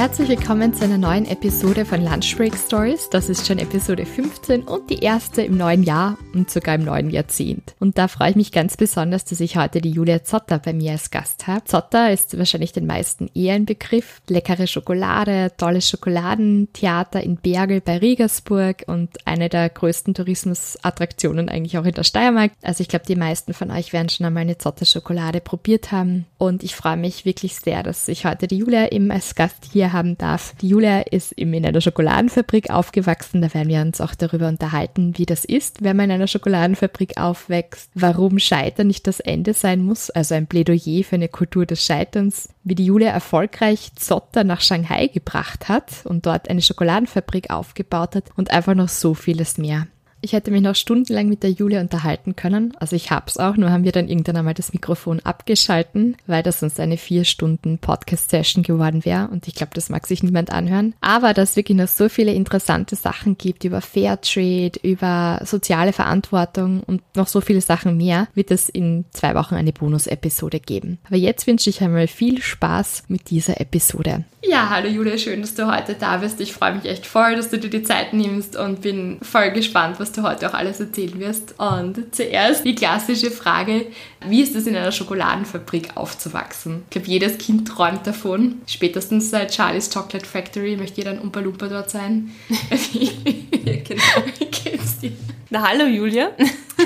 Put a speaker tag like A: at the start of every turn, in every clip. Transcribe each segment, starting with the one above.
A: Herzlich willkommen zu einer neuen Episode von Lunch Break Stories. Das ist schon Episode 15 und die erste im neuen Jahr und sogar im neuen Jahrzehnt. Und da freue ich mich ganz besonders, dass ich heute die Julia Zotter bei mir als Gast habe. Zotter ist wahrscheinlich den meisten eher ein Begriff. Leckere Schokolade, tolles Schokoladentheater in Bergel bei Riegersburg und eine der größten Tourismusattraktionen eigentlich auch in der Steiermark. Also ich glaube, die meisten von euch werden schon einmal eine Zotter Schokolade probiert haben. Und ich freue mich wirklich sehr, dass ich heute die Julia eben als Gast hier haben darf. Die Julia ist in einer Schokoladenfabrik aufgewachsen. Da werden wir uns auch darüber unterhalten, wie das ist, wenn man in einer Schokoladenfabrik aufwächst, warum Scheitern nicht das Ende sein muss, also ein Plädoyer für eine Kultur des Scheiterns, wie die Julia erfolgreich Zotter nach Shanghai gebracht hat und dort eine Schokoladenfabrik aufgebaut hat und einfach noch so vieles mehr. Ich hätte mich noch stundenlang mit der Julia unterhalten können. Also ich hab's auch, nur haben wir dann irgendwann einmal das Mikrofon abgeschalten, weil das sonst eine vier Stunden Podcast-Session geworden wäre. Und ich glaube, das mag sich niemand anhören. Aber dass es wirklich noch so viele interessante Sachen gibt über Fairtrade, über soziale Verantwortung und noch so viele Sachen mehr, wird es in zwei Wochen eine Bonus-Episode geben. Aber jetzt wünsche ich einmal viel Spaß mit dieser Episode. Ja, hallo Julia, schön, dass du heute da bist. Ich freue mich echt voll, dass du dir die Zeit nimmst und bin voll gespannt, was du heute auch alles erzählen wirst. Und zuerst die klassische Frage, wie ist es in einer Schokoladenfabrik aufzuwachsen? Ich glaube, jedes Kind träumt davon. Spätestens seit Charlie's Chocolate Factory möchte jeder ein Umpa Lumpa dort sein.
B: genau. Wie geht's dir? Na, hallo Julia.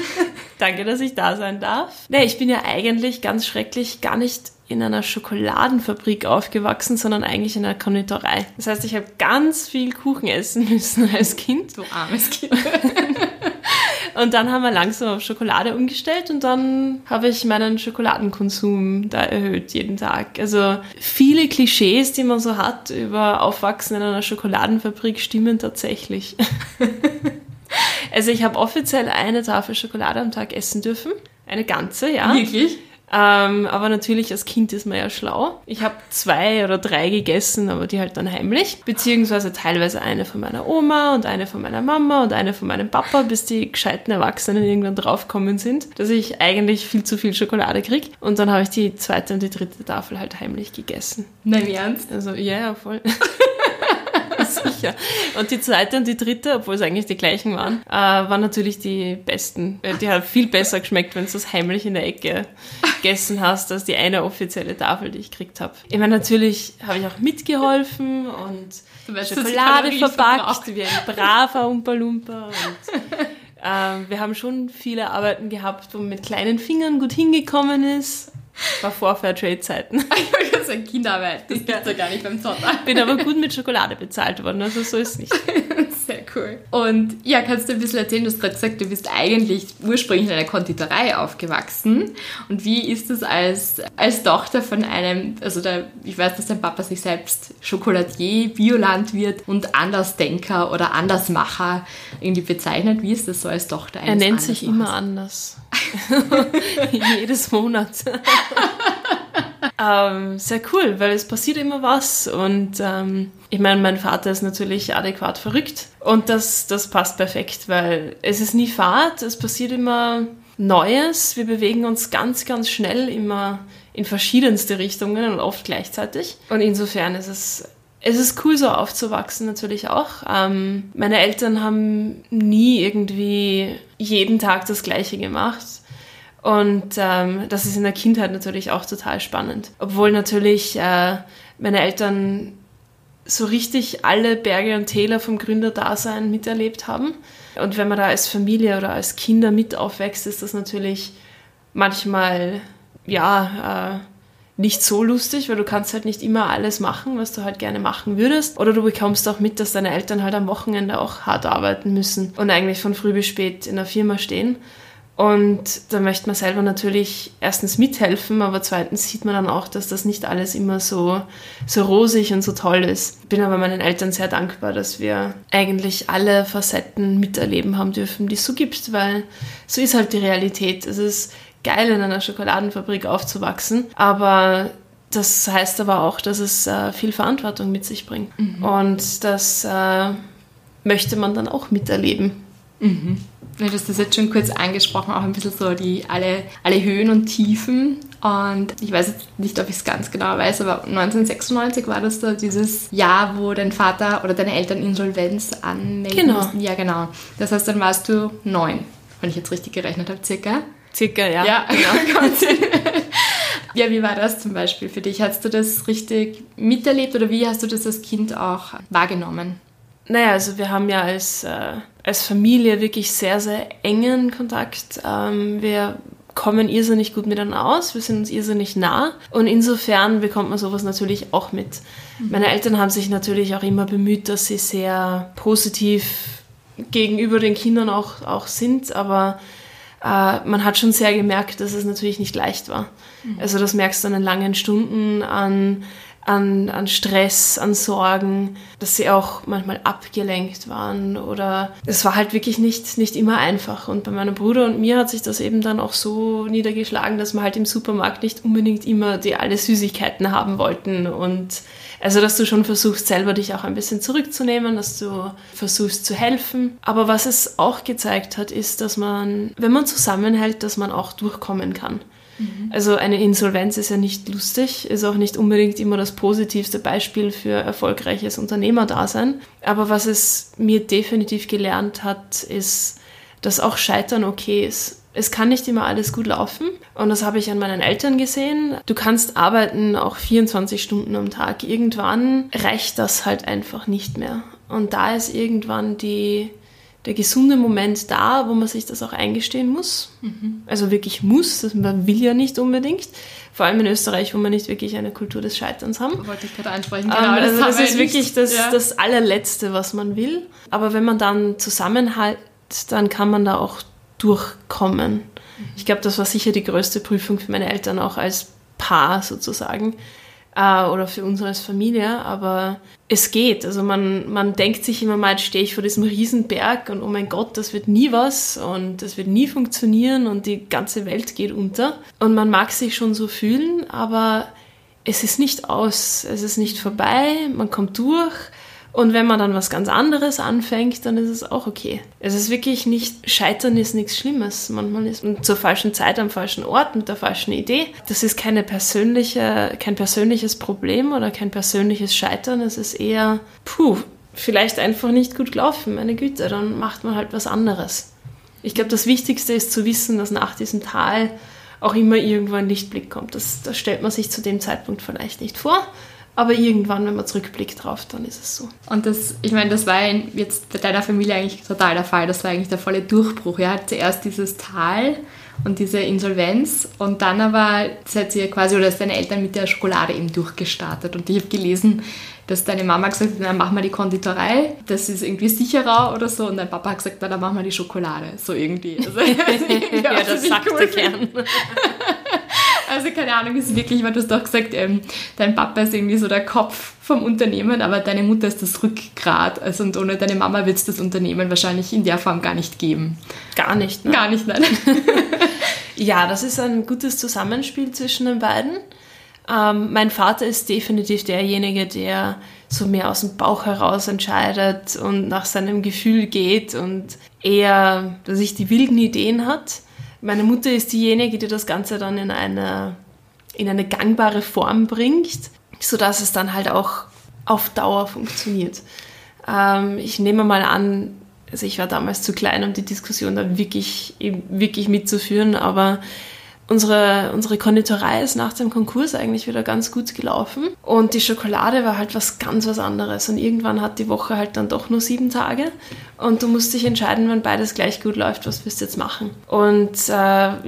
B: Danke, dass ich da sein darf. Nee, ich bin ja eigentlich ganz schrecklich gar nicht in einer Schokoladenfabrik aufgewachsen, sondern eigentlich in einer Konditorei. Das heißt, ich habe ganz viel Kuchen essen müssen als Kind.
A: Du armes Kind.
B: und dann haben wir langsam auf Schokolade umgestellt und dann habe ich meinen Schokoladenkonsum da erhöht jeden Tag. Also viele Klischees, die man so hat über Aufwachsen in einer Schokoladenfabrik, stimmen tatsächlich. also ich habe offiziell eine Tafel Schokolade am Tag essen dürfen. Eine ganze, ja.
A: Wirklich?
B: Ähm, aber natürlich als Kind ist man ja schlau. Ich habe zwei oder drei gegessen, aber die halt dann heimlich. Beziehungsweise teilweise eine von meiner Oma und eine von meiner Mama und eine von meinem Papa, bis die gescheiten Erwachsenen irgendwann draufkommen sind, dass ich eigentlich viel zu viel Schokolade krieg. Und dann habe ich die zweite und die dritte Tafel halt heimlich gegessen.
A: Nein, Ernst?
B: Also, ja, ja, voll. Sicher. Und die zweite und die dritte, obwohl es eigentlich die gleichen waren, äh, waren natürlich die besten. Die haben viel besser geschmeckt, wenn du es heimlich in der Ecke gegessen hast, als die eine offizielle Tafel, die ich gekriegt habe. Ich meine, natürlich habe ich auch mitgeholfen und Schokolade verpackt, wie ein braver Umpa-Lumpa. äh, wir haben schon viele Arbeiten gehabt, wo man mit kleinen Fingern gut hingekommen ist. War vor Fairtrade-Zeiten.
A: Ich wollte sagen, Kinderarbeit, das ja. gibt's ja gar nicht beim Zotter.
B: Bin aber gut mit Schokolade bezahlt worden, also so ist es nicht.
A: Cool. Und ja, kannst du ein bisschen erzählen, du hast gerade gesagt, du bist eigentlich ursprünglich in einer Konditorei aufgewachsen. Und wie ist es als, als Tochter von einem, also der, ich weiß, dass dein Papa sich selbst Schokoladier, Biolandwirt und Andersdenker oder Andersmacher irgendwie bezeichnet. Wie ist das so als Tochter
B: eines Er nennt sich immer anders. Jedes Monat. ähm, sehr cool, weil es passiert immer was und ähm, ich meine, mein Vater ist natürlich adäquat verrückt und das, das passt perfekt, weil es ist nie Fahrt, es passiert immer Neues, wir bewegen uns ganz, ganz schnell immer in verschiedenste Richtungen und oft gleichzeitig und insofern ist es es ist cool, so aufzuwachsen natürlich auch. Ähm, meine Eltern haben nie irgendwie jeden Tag das Gleiche gemacht. Und ähm, das ist in der Kindheit natürlich auch total spannend. Obwohl natürlich äh, meine Eltern so richtig alle Berge und Täler vom Gründerdasein miterlebt haben. Und wenn man da als Familie oder als Kinder mit aufwächst, ist das natürlich manchmal, ja, äh, nicht so lustig, weil du kannst halt nicht immer alles machen, was du halt gerne machen würdest. Oder du bekommst auch mit, dass deine Eltern halt am Wochenende auch hart arbeiten müssen und eigentlich von früh bis spät in der Firma stehen. Und da möchte man selber natürlich erstens mithelfen, aber zweitens sieht man dann auch, dass das nicht alles immer so, so rosig und so toll ist. Bin aber meinen Eltern sehr dankbar, dass wir eigentlich alle Facetten miterleben haben dürfen, die es so gibt, weil so ist halt die Realität. Es ist geil, in einer Schokoladenfabrik aufzuwachsen, aber das heißt aber auch, dass es äh, viel Verantwortung mit sich bringt. Mhm. Und das äh, möchte man dann auch miterleben.
A: Mhm. Du hast das jetzt schon kurz angesprochen, auch ein bisschen so die alle, alle Höhen und Tiefen. Und ich weiß jetzt nicht, ob ich es ganz genau weiß, aber 1996 war das da dieses Jahr, wo dein Vater oder deine Eltern Insolvenz anmelden
B: genau.
A: mussten. Ja, genau. Das heißt, dann warst du neun, wenn ich jetzt richtig gerechnet habe, circa.
B: Circa, ja.
A: Ja, genau. ja, wie war das zum Beispiel für dich? Hast du das richtig miterlebt oder wie hast du das als Kind auch wahrgenommen?
B: Naja, also wir haben ja als, äh, als Familie wirklich sehr, sehr engen Kontakt. Ähm, wir kommen irrsinnig gut miteinander aus, wir sind uns irrsinnig nah und insofern bekommt man sowas natürlich auch mit. Mhm. Meine Eltern haben sich natürlich auch immer bemüht, dass sie sehr positiv gegenüber den Kindern auch, auch sind, aber äh, man hat schon sehr gemerkt, dass es natürlich nicht leicht war. Mhm. Also das merkst du an den langen Stunden, an an, an Stress, an Sorgen, dass sie auch manchmal abgelenkt waren oder es war halt wirklich nicht, nicht immer einfach. Und bei meinem Bruder und mir hat sich das eben dann auch so niedergeschlagen, dass wir halt im Supermarkt nicht unbedingt immer die alle Süßigkeiten haben wollten und also, dass du schon versuchst, selber dich auch ein bisschen zurückzunehmen, dass du versuchst zu helfen. Aber was es auch gezeigt hat, ist, dass man, wenn man zusammenhält, dass man auch durchkommen kann. Mhm. Also eine Insolvenz ist ja nicht lustig, ist auch nicht unbedingt immer das positivste Beispiel für erfolgreiches Unternehmerdasein. Aber was es mir definitiv gelernt hat, ist, dass auch Scheitern okay ist. Es kann nicht immer alles gut laufen und das habe ich an meinen Eltern gesehen. Du kannst arbeiten auch 24 Stunden am Tag. Irgendwann reicht das halt einfach nicht mehr. Und da ist irgendwann die, der gesunde Moment da, wo man sich das auch eingestehen muss. Mhm. Also wirklich muss, das man will ja nicht unbedingt. Vor allem in Österreich, wo wir nicht wirklich eine Kultur des Scheiterns haben.
A: Wollte ich gerade ansprechen.
B: Genau, um, also das, das ist wirklich das, ja. das allerletzte, was man will. Aber wenn man dann zusammenhält, dann kann man da auch durchkommen. Mhm. Ich glaube, das war sicher die größte Prüfung für meine Eltern auch als Paar sozusagen äh, oder für uns als Familie, aber es geht. Also man, man denkt sich immer mal, jetzt stehe ich vor diesem Riesenberg und oh mein Gott, das wird nie was und das wird nie funktionieren und die ganze Welt geht unter. Und man mag sich schon so fühlen, aber es ist nicht aus, es ist nicht vorbei, man kommt durch und wenn man dann was ganz anderes anfängt, dann ist es auch okay. Es ist wirklich nicht, Scheitern ist nichts Schlimmes. Manchmal ist man zur falschen Zeit am falschen Ort mit der falschen Idee. Das ist keine persönliche, kein persönliches Problem oder kein persönliches Scheitern. Es ist eher, puh, vielleicht einfach nicht gut gelaufen, meine Güte, dann macht man halt was anderes. Ich glaube, das Wichtigste ist zu wissen, dass nach diesem Tal auch immer irgendwo ein Lichtblick kommt. Das, das stellt man sich zu dem Zeitpunkt vielleicht nicht vor. Aber irgendwann, wenn man zurückblickt drauf, dann ist es so.
A: Und das, ich meine, das war jetzt bei deiner Familie eigentlich total der Fall. Das war eigentlich der volle Durchbruch. Ja, zuerst dieses Tal und diese Insolvenz und dann aber seid ihr quasi oder ist deine Eltern mit der Schokolade eben durchgestartet. Und ich habe gelesen, dass deine Mama gesagt hat, dann machen wir die Konditorei, das ist irgendwie sicherer oder so. Und dein Papa hat gesagt, na, dann machen wir die Schokolade. So irgendwie. Also,
B: ja, das sagt cool gern.
A: Also keine Ahnung, ist wirklich, weil du hast doch gesagt, ähm, dein Papa ist irgendwie so der Kopf vom Unternehmen, aber deine Mutter ist das Rückgrat. Also und ohne deine Mama wird es das Unternehmen wahrscheinlich in der Form gar nicht geben.
B: Gar nicht,
A: ne? Gar nicht, nein.
B: ja, das ist ein gutes Zusammenspiel zwischen den beiden. Ähm, mein Vater ist definitiv derjenige, der so mehr aus dem Bauch heraus entscheidet und nach seinem Gefühl geht und eher, dass ich die wilden Ideen hat. Meine Mutter ist diejenige, die das Ganze dann in eine, in eine gangbare Form bringt, sodass es dann halt auch auf Dauer funktioniert. Ähm, ich nehme mal an, also ich war damals zu klein, um die Diskussion da wirklich, wirklich mitzuführen, aber unsere, unsere Konditorei ist nach dem Konkurs eigentlich wieder ganz gut gelaufen. Und die Schokolade war halt was ganz was anderes. Und irgendwann hat die Woche halt dann doch nur sieben Tage. Und du musst dich entscheiden, wenn beides gleich gut läuft, was wirst du jetzt machen? Und äh,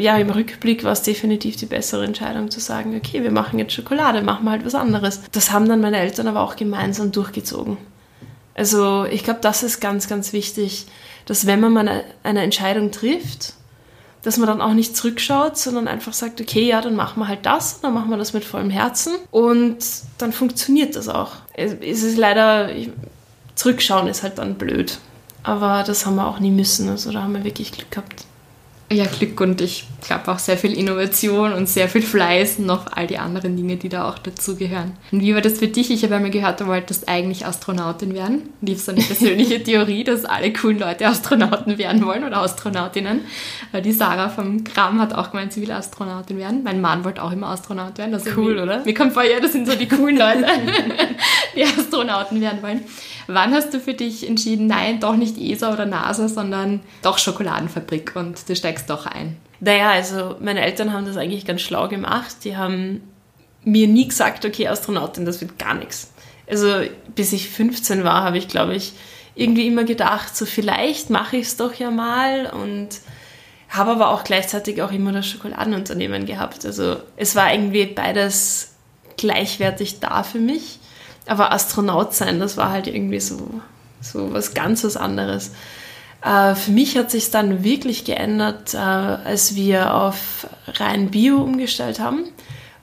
B: ja, im Rückblick war es definitiv die bessere Entscheidung zu sagen, okay, wir machen jetzt Schokolade, machen wir halt was anderes. Das haben dann meine Eltern aber auch gemeinsam durchgezogen. Also ich glaube, das ist ganz, ganz wichtig, dass wenn man mal eine Entscheidung trifft, dass man dann auch nicht zurückschaut, sondern einfach sagt, okay, ja, dann machen wir halt das, dann machen wir das mit vollem Herzen und dann funktioniert das auch. Es ist leider, zurückschauen ist halt dann blöd. Aber das haben wir auch nie müssen, also da haben wir wirklich Glück gehabt
A: ja, Glück und ich glaube auch sehr viel Innovation und sehr viel Fleiß und noch all die anderen Dinge, die da auch dazugehören. Und wie war das für dich? Ich habe einmal gehört, du wolltest eigentlich Astronautin werden. Habe so eine persönliche Theorie, dass alle coolen Leute Astronauten werden wollen oder Astronautinnen. Die Sarah vom Kram hat auch gemeint, sie will Astronautin werden. Mein Mann wollte auch immer Astronaut werden. Also
B: cool, oder?
A: Mir kommt vor, ja, das sind so die coolen Leute, die Astronauten werden wollen. Wann hast du für dich entschieden, nein, doch nicht ESA oder NASA, sondern doch Schokoladenfabrik und du steigst doch ein?
B: Naja, also meine Eltern haben das eigentlich ganz schlau gemacht. Die haben mir nie gesagt, okay, Astronautin, das wird gar nichts. Also bis ich 15 war, habe ich, glaube ich, irgendwie immer gedacht, so vielleicht mache ich es doch ja mal und habe aber auch gleichzeitig auch immer das Schokoladenunternehmen gehabt. Also es war irgendwie beides gleichwertig da für mich. Aber Astronaut sein, das war halt irgendwie so, so was ganz was anderes. Äh, für mich hat sich dann wirklich geändert, äh, als wir auf rein Bio umgestellt haben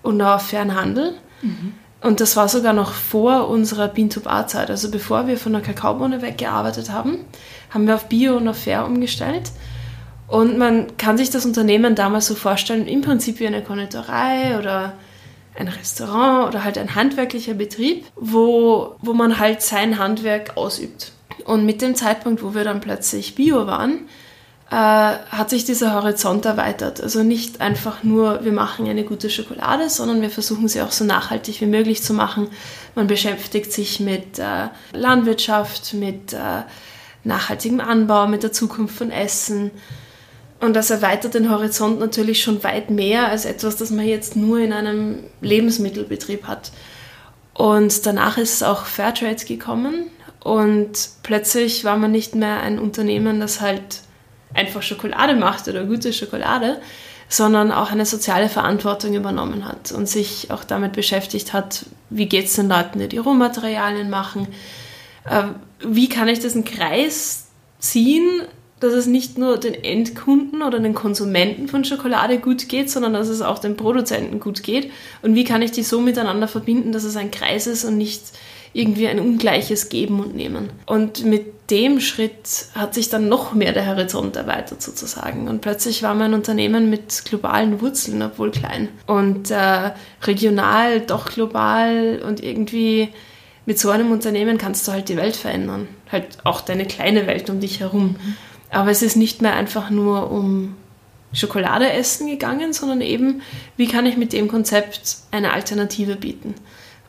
B: und auf Fernhandel. Mhm. Und das war sogar noch vor unserer Bean-to-Bar-Zeit. Also bevor wir von der Kakaobohne weggearbeitet haben, haben wir auf Bio und auf Fair umgestellt. Und man kann sich das Unternehmen damals so vorstellen, im Prinzip wie eine Konditorei oder ein Restaurant oder halt ein handwerklicher Betrieb, wo, wo man halt sein Handwerk ausübt. Und mit dem Zeitpunkt, wo wir dann plötzlich Bio waren, äh, hat sich dieser Horizont erweitert. Also nicht einfach nur, wir machen eine gute Schokolade, sondern wir versuchen sie auch so nachhaltig wie möglich zu machen. Man beschäftigt sich mit äh, Landwirtschaft, mit äh, nachhaltigem Anbau, mit der Zukunft von Essen und das erweitert den Horizont natürlich schon weit mehr als etwas, das man jetzt nur in einem Lebensmittelbetrieb hat. Und danach ist auch Fairtrade gekommen und plötzlich war man nicht mehr ein Unternehmen, das halt einfach Schokolade macht oder gute Schokolade, sondern auch eine soziale Verantwortung übernommen hat und sich auch damit beschäftigt hat, wie geht es den Leuten, die die Rohmaterialien machen, äh, wie kann ich diesen Kreis ziehen, dass es nicht nur den Endkunden oder den Konsumenten von Schokolade gut geht, sondern dass es auch den Produzenten gut geht. Und wie kann ich die so miteinander verbinden, dass es ein Kreis ist und nicht irgendwie ein ungleiches Geben und Nehmen. Und mit dem Schritt hat sich dann noch mehr der Horizont erweitert sozusagen. Und plötzlich war mein Unternehmen mit globalen Wurzeln, obwohl klein. Und äh, regional, doch global und irgendwie mit so einem Unternehmen kannst du halt die Welt verändern. Halt auch deine kleine Welt um dich herum. Aber es ist nicht mehr einfach nur um Schokolade essen gegangen, sondern eben, wie kann ich mit dem Konzept eine Alternative bieten.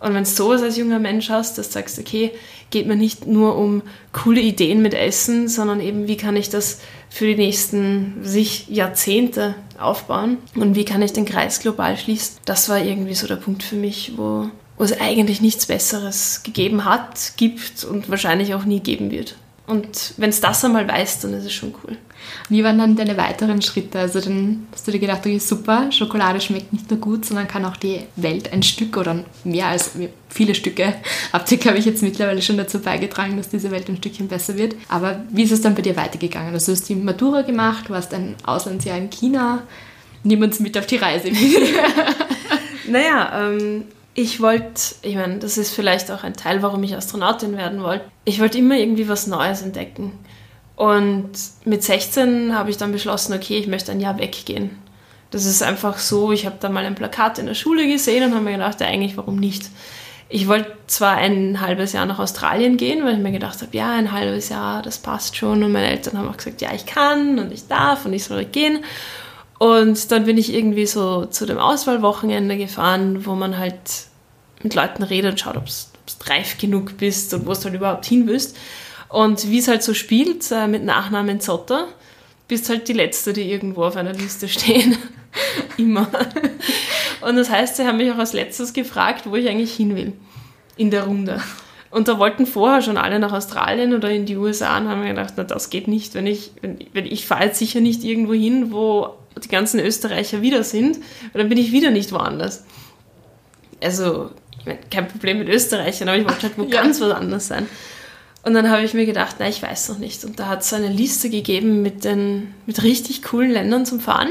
B: Und wenn du sowas als junger Mensch hast, dass du sagst, okay, geht mir nicht nur um coole Ideen mit Essen, sondern eben, wie kann ich das für die nächsten sich Jahrzehnte aufbauen und wie kann ich den Kreis global schließen. Das war irgendwie so der Punkt für mich, wo, wo es eigentlich nichts Besseres gegeben hat, gibt und wahrscheinlich auch nie geben wird. Und wenn es das einmal weißt, dann ist es schon cool.
A: Wie waren dann deine weiteren Schritte? Also dann hast du dir gedacht, okay, super, Schokolade schmeckt nicht nur gut, sondern kann auch die Welt ein Stück oder mehr als viele Stücke, habt ihr, glaube ich, jetzt mittlerweile schon dazu beigetragen, dass diese Welt ein Stückchen besser wird. Aber wie ist es dann bei dir weitergegangen? Also du hast die Matura gemacht, du hast ein Auslandsjahr in China. Nimm uns mit auf die Reise.
B: naja, ähm, ich wollte, ich meine, das ist vielleicht auch ein Teil, warum ich Astronautin werden wollte. Ich wollte immer irgendwie was Neues entdecken. Und mit 16 habe ich dann beschlossen, okay, ich möchte ein Jahr weggehen. Das ist einfach so, ich habe da mal ein Plakat in der Schule gesehen und habe mir gedacht, ja, eigentlich, warum nicht? Ich wollte zwar ein halbes Jahr nach Australien gehen, weil ich mir gedacht habe, ja, ein halbes Jahr, das passt schon. Und meine Eltern haben auch gesagt, ja, ich kann und ich darf und ich soll gehen. Und dann bin ich irgendwie so zu dem Auswahlwochenende gefahren, wo man halt mit Leuten redet und schaut, ob du reif genug bist und wo du halt überhaupt hin willst. Und wie es halt so spielt, äh, mit Nachnamen Zotter, bist halt die Letzte, die irgendwo auf einer Liste stehen. Immer. Und das heißt, sie haben mich auch als letztes gefragt, wo ich eigentlich hin will. In der Runde. Und da wollten vorher schon alle nach Australien oder in die USA und haben mir gedacht, na, das geht nicht, wenn ich, wenn, wenn ich fahre jetzt sicher nicht irgendwo hin, wo die ganzen Österreicher wieder sind, und dann bin ich wieder nicht woanders. Also, ich mein, kein Problem mit Österreichern, aber ich wollte halt wo ja. ganz was anderes sein. Und dann habe ich mir gedacht, na, ich weiß noch nicht. Und da hat es eine Liste gegeben mit den, mit richtig coolen Ländern zum Fahren,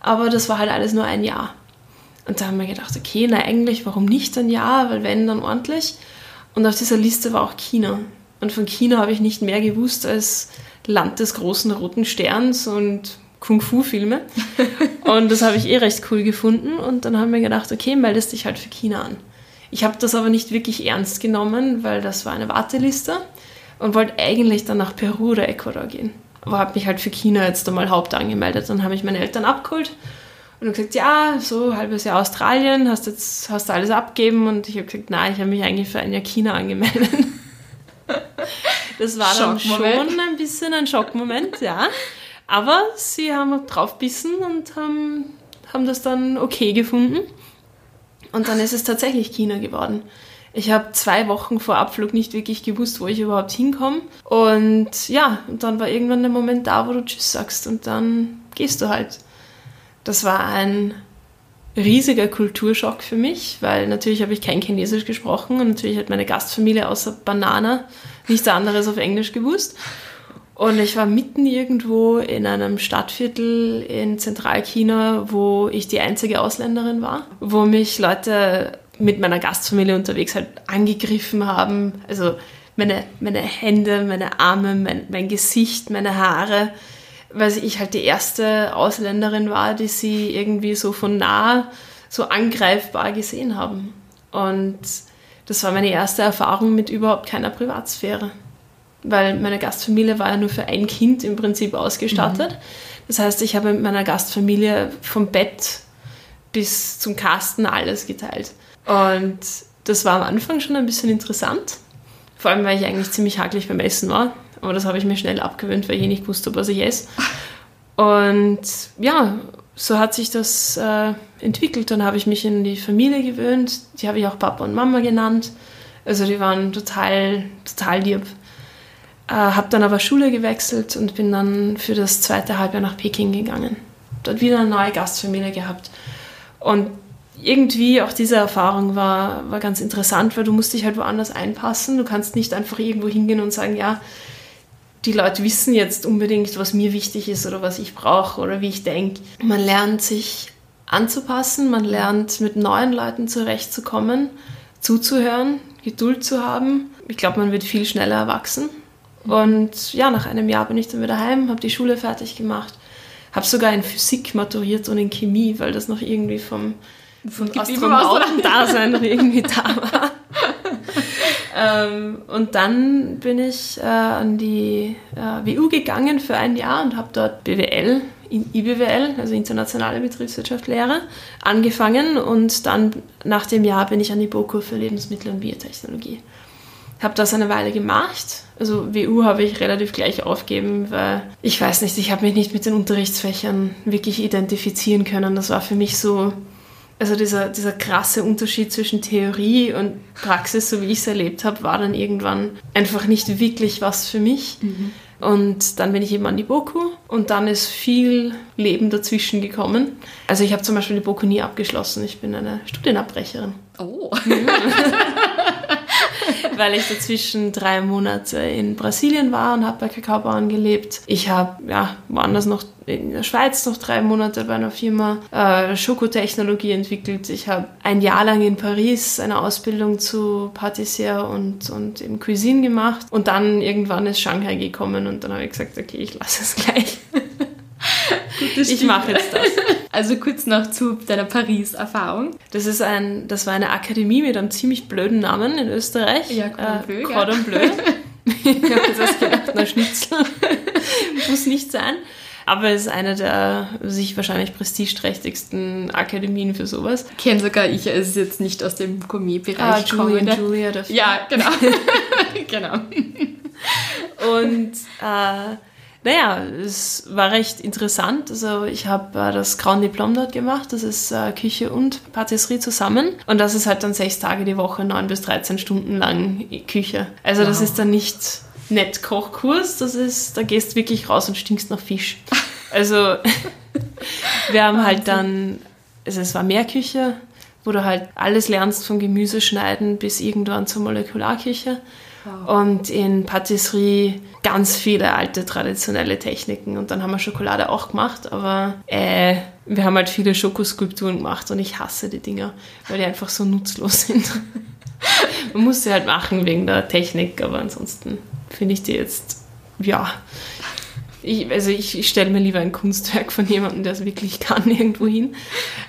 B: aber das war halt alles nur ein Jahr. Und da haben wir gedacht, okay, na eigentlich, warum nicht ein Jahr, weil wenn, dann ordentlich. Und auf dieser Liste war auch China. Und von China habe ich nicht mehr gewusst als Land des großen roten Sterns und Kung-Fu-Filme. und das habe ich eh recht cool gefunden. Und dann haben wir gedacht, okay, meldest dich halt für China an. Ich habe das aber nicht wirklich ernst genommen, weil das war eine Warteliste und wollte eigentlich dann nach Peru oder Ecuador gehen. Aber habe mich halt für China jetzt einmal Haupt angemeldet. Dann habe ich meine Eltern abgeholt und gesagt, ja, so halbes Jahr Australien, hast jetzt hast du alles abgeben und ich habe gesagt, nein, ich habe mich eigentlich für ein Jahr China angemeldet. Das war dann schon ein bisschen ein Schockmoment, ja. Aber sie haben draufbissen und haben, haben das dann okay gefunden. Und dann ist es tatsächlich China geworden. Ich habe zwei Wochen vor Abflug nicht wirklich gewusst, wo ich überhaupt hinkomme. Und ja, und dann war irgendwann der Moment da, wo du Tschüss sagst und dann gehst du halt. Das war ein riesiger Kulturschock für mich, weil natürlich habe ich kein Chinesisch gesprochen und natürlich hat meine Gastfamilie außer Banana nichts anderes auf Englisch gewusst. Und ich war mitten irgendwo in einem Stadtviertel in Zentralchina, wo ich die einzige Ausländerin war, wo mich Leute mit meiner Gastfamilie unterwegs halt angegriffen haben. Also meine, meine Hände, meine Arme, mein, mein Gesicht, meine Haare weil ich halt die erste Ausländerin war, die sie irgendwie so von nah so angreifbar gesehen haben. Und das war meine erste Erfahrung mit überhaupt keiner Privatsphäre. Weil meine Gastfamilie war ja nur für ein Kind im Prinzip ausgestattet. Mhm. Das heißt, ich habe mit meiner Gastfamilie vom Bett bis zum Kasten alles geteilt. Und das war am Anfang schon ein bisschen interessant. Vor allem, weil ich eigentlich ziemlich hakelig beim Essen war. Aber das habe ich mir schnell abgewöhnt, weil ich eh nicht wusste, was ich esse. Und ja, so hat sich das äh, entwickelt. Dann habe ich mich in die Familie gewöhnt. Die habe ich auch Papa und Mama genannt. Also die waren total, total lieb. Äh, habe dann aber Schule gewechselt und bin dann für das zweite Halbjahr nach Peking gegangen. Dort wieder eine neue Gastfamilie gehabt. Und irgendwie auch diese Erfahrung war, war ganz interessant, weil du musst dich halt woanders einpassen. Du kannst nicht einfach irgendwo hingehen und sagen, ja, die Leute wissen jetzt unbedingt, was mir wichtig ist oder was ich brauche oder wie ich denke. Man lernt sich anzupassen, man lernt mit neuen Leuten zurechtzukommen, zuzuhören, Geduld zu haben. Ich glaube, man wird viel schneller erwachsen. Und ja, nach einem Jahr bin ich dann wieder heim, habe die Schule fertig gemacht, habe sogar in Physik maturiert und in Chemie, weil das noch irgendwie vom, vom Astronautendasein noch irgendwie da war. ähm, und dann bin ich äh, an die äh, WU gegangen für ein Jahr und habe dort BWL, IBWL, also internationale Betriebswirtschaftslehre, angefangen und dann nach dem Jahr bin ich an die BOKU für Lebensmittel und Biotechnologie. Habe das eine Weile gemacht. Also WU habe ich relativ gleich aufgeben, weil ich weiß nicht, ich habe mich nicht mit den Unterrichtsfächern wirklich identifizieren können. Das war für mich so also dieser, dieser krasse Unterschied zwischen Theorie und Praxis, so wie ich es erlebt habe, war dann irgendwann einfach nicht wirklich was für mich. Mhm. Und dann bin ich eben an die BOKU und dann ist viel Leben dazwischen gekommen. Also ich habe zum Beispiel die BOKU nie abgeschlossen. Ich bin eine Studienabbrecherin. Oh. weil ich dazwischen drei Monate in Brasilien war und habe bei Kakaobauern gelebt. Ich habe ja, woanders noch in der Schweiz noch drei Monate bei einer Firma äh, Schokotechnologie entwickelt. Ich habe ein Jahr lang in Paris eine Ausbildung zu Patissier und, und im Cuisine gemacht. Und dann irgendwann ist Shanghai gekommen und dann habe ich gesagt, okay, ich lasse es gleich. ich mache jetzt das.
A: Also kurz noch zu deiner Paris-Erfahrung.
B: Das, ist ein, das war eine Akademie mit einem ziemlich blöden Namen in Österreich.
A: Ja, Cordon Bleu.
B: Äh, Cordon Bleu. ich habe jetzt erst gedacht, na Schnitzel. Muss nicht sein. Aber es ist eine der sich wahrscheinlich prestigeträchtigsten Akademien für sowas.
A: Kenne sogar ich, es ist jetzt nicht aus dem Gourmet-Bereich
B: ah, Julia, Julia dafür.
A: Ja, genau. genau.
B: Und äh, Naja, es war recht interessant. Also ich habe äh, das Grand Diplom dort gemacht. Das ist äh, Küche und Patisserie zusammen. Und das ist halt dann sechs Tage die Woche, neun bis 13 Stunden lang Küche. Also wow. das ist dann nicht nett Kochkurs. Das ist, da gehst du wirklich raus und stinkst nach Fisch. Also wir haben halt dann, also es war Mehrküche, wo du halt alles lernst vom Gemüse schneiden bis irgendwann zur Molekularküche. Und in Patisserie ganz viele alte traditionelle Techniken. Und dann haben wir Schokolade auch gemacht, aber äh, wir haben halt viele Schokoskulpturen gemacht und ich hasse die Dinger, weil die einfach so nutzlos sind. Man muss sie halt machen wegen der Technik, aber ansonsten finde ich die jetzt, ja. Ich, also ich, ich stelle mir lieber ein Kunstwerk von jemandem, der es wirklich kann, irgendwo hin.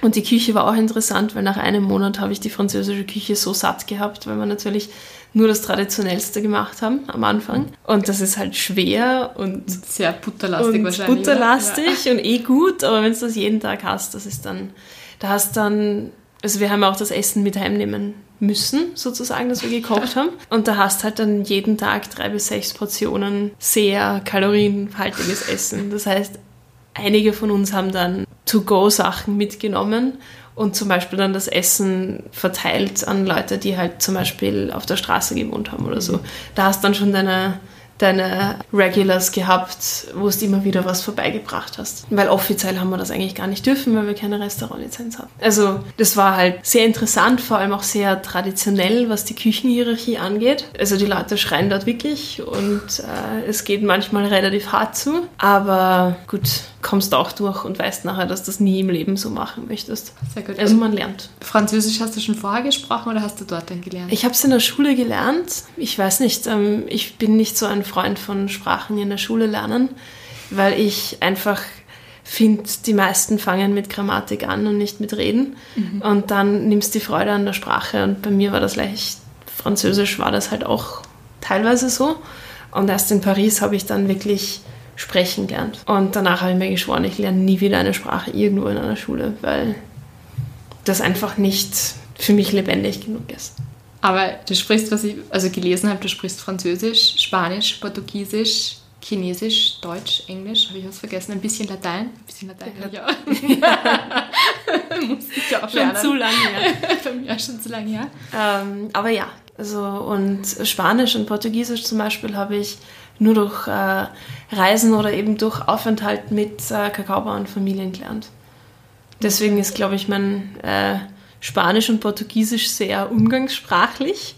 B: Und die Küche war auch interessant, weil nach einem Monat habe ich die französische Küche so satt gehabt, weil man natürlich nur das Traditionellste gemacht haben am Anfang. Und das ist halt schwer und
A: sehr butterlastig und wahrscheinlich.
B: Butterlastig ja. und eh gut, aber wenn du das jeden Tag hast, das ist dann, da hast dann, also wir haben auch das Essen mit heimnehmen müssen, sozusagen, das wir gekocht haben. Und da hast halt dann jeden Tag drei bis sechs Portionen sehr kalorienhaltiges Essen. Das heißt, einige von uns haben dann To-Go-Sachen mitgenommen und zum Beispiel dann das Essen verteilt an Leute, die halt zum Beispiel auf der Straße gewohnt haben oder so. Da hast dann schon deine deine Regulars gehabt, wo du immer wieder was vorbeigebracht hast. Weil offiziell haben wir das eigentlich gar nicht dürfen, weil wir keine Restaurantlizenz haben. Also das war halt sehr interessant, vor allem auch sehr traditionell, was die Küchenhierarchie angeht. Also die Leute schreien dort wirklich und äh, es geht manchmal relativ hart zu. Aber gut, kommst auch durch und weißt nachher, dass du das nie im Leben so machen möchtest. Sehr gut. Also man lernt.
A: Französisch hast du schon vorher gesprochen oder hast du dort dann gelernt?
B: Ich habe es in der Schule gelernt. Ich weiß nicht, ähm, ich bin nicht so ein Freund von Sprachen in der Schule lernen, weil ich einfach finde, die meisten fangen mit Grammatik an und nicht mit Reden. Mhm. Und dann nimmst du die Freude an der Sprache. Und bei mir war das leicht, Französisch war das halt auch teilweise so. Und erst in Paris habe ich dann wirklich sprechen gelernt. Und danach habe ich mir geschworen, ich lerne nie wieder eine Sprache irgendwo in einer Schule, weil das einfach nicht für mich lebendig genug ist.
A: Aber du sprichst, was ich also gelesen habe, du sprichst Französisch, Spanisch, Portugiesisch, Chinesisch, Deutsch, Englisch, habe ich was vergessen, ein bisschen Latein. Ein bisschen Latein, ja. ja. Muss ich auch schon zu lange her. Bei mir schon zu lange her.
B: Ähm, aber ja, also und Spanisch und Portugiesisch zum Beispiel habe ich nur durch äh, Reisen oder eben durch Aufenthalt mit äh, Kakaobauernfamilien gelernt. Deswegen ist, glaube ich, mein äh, Spanisch und Portugiesisch sehr umgangssprachlich.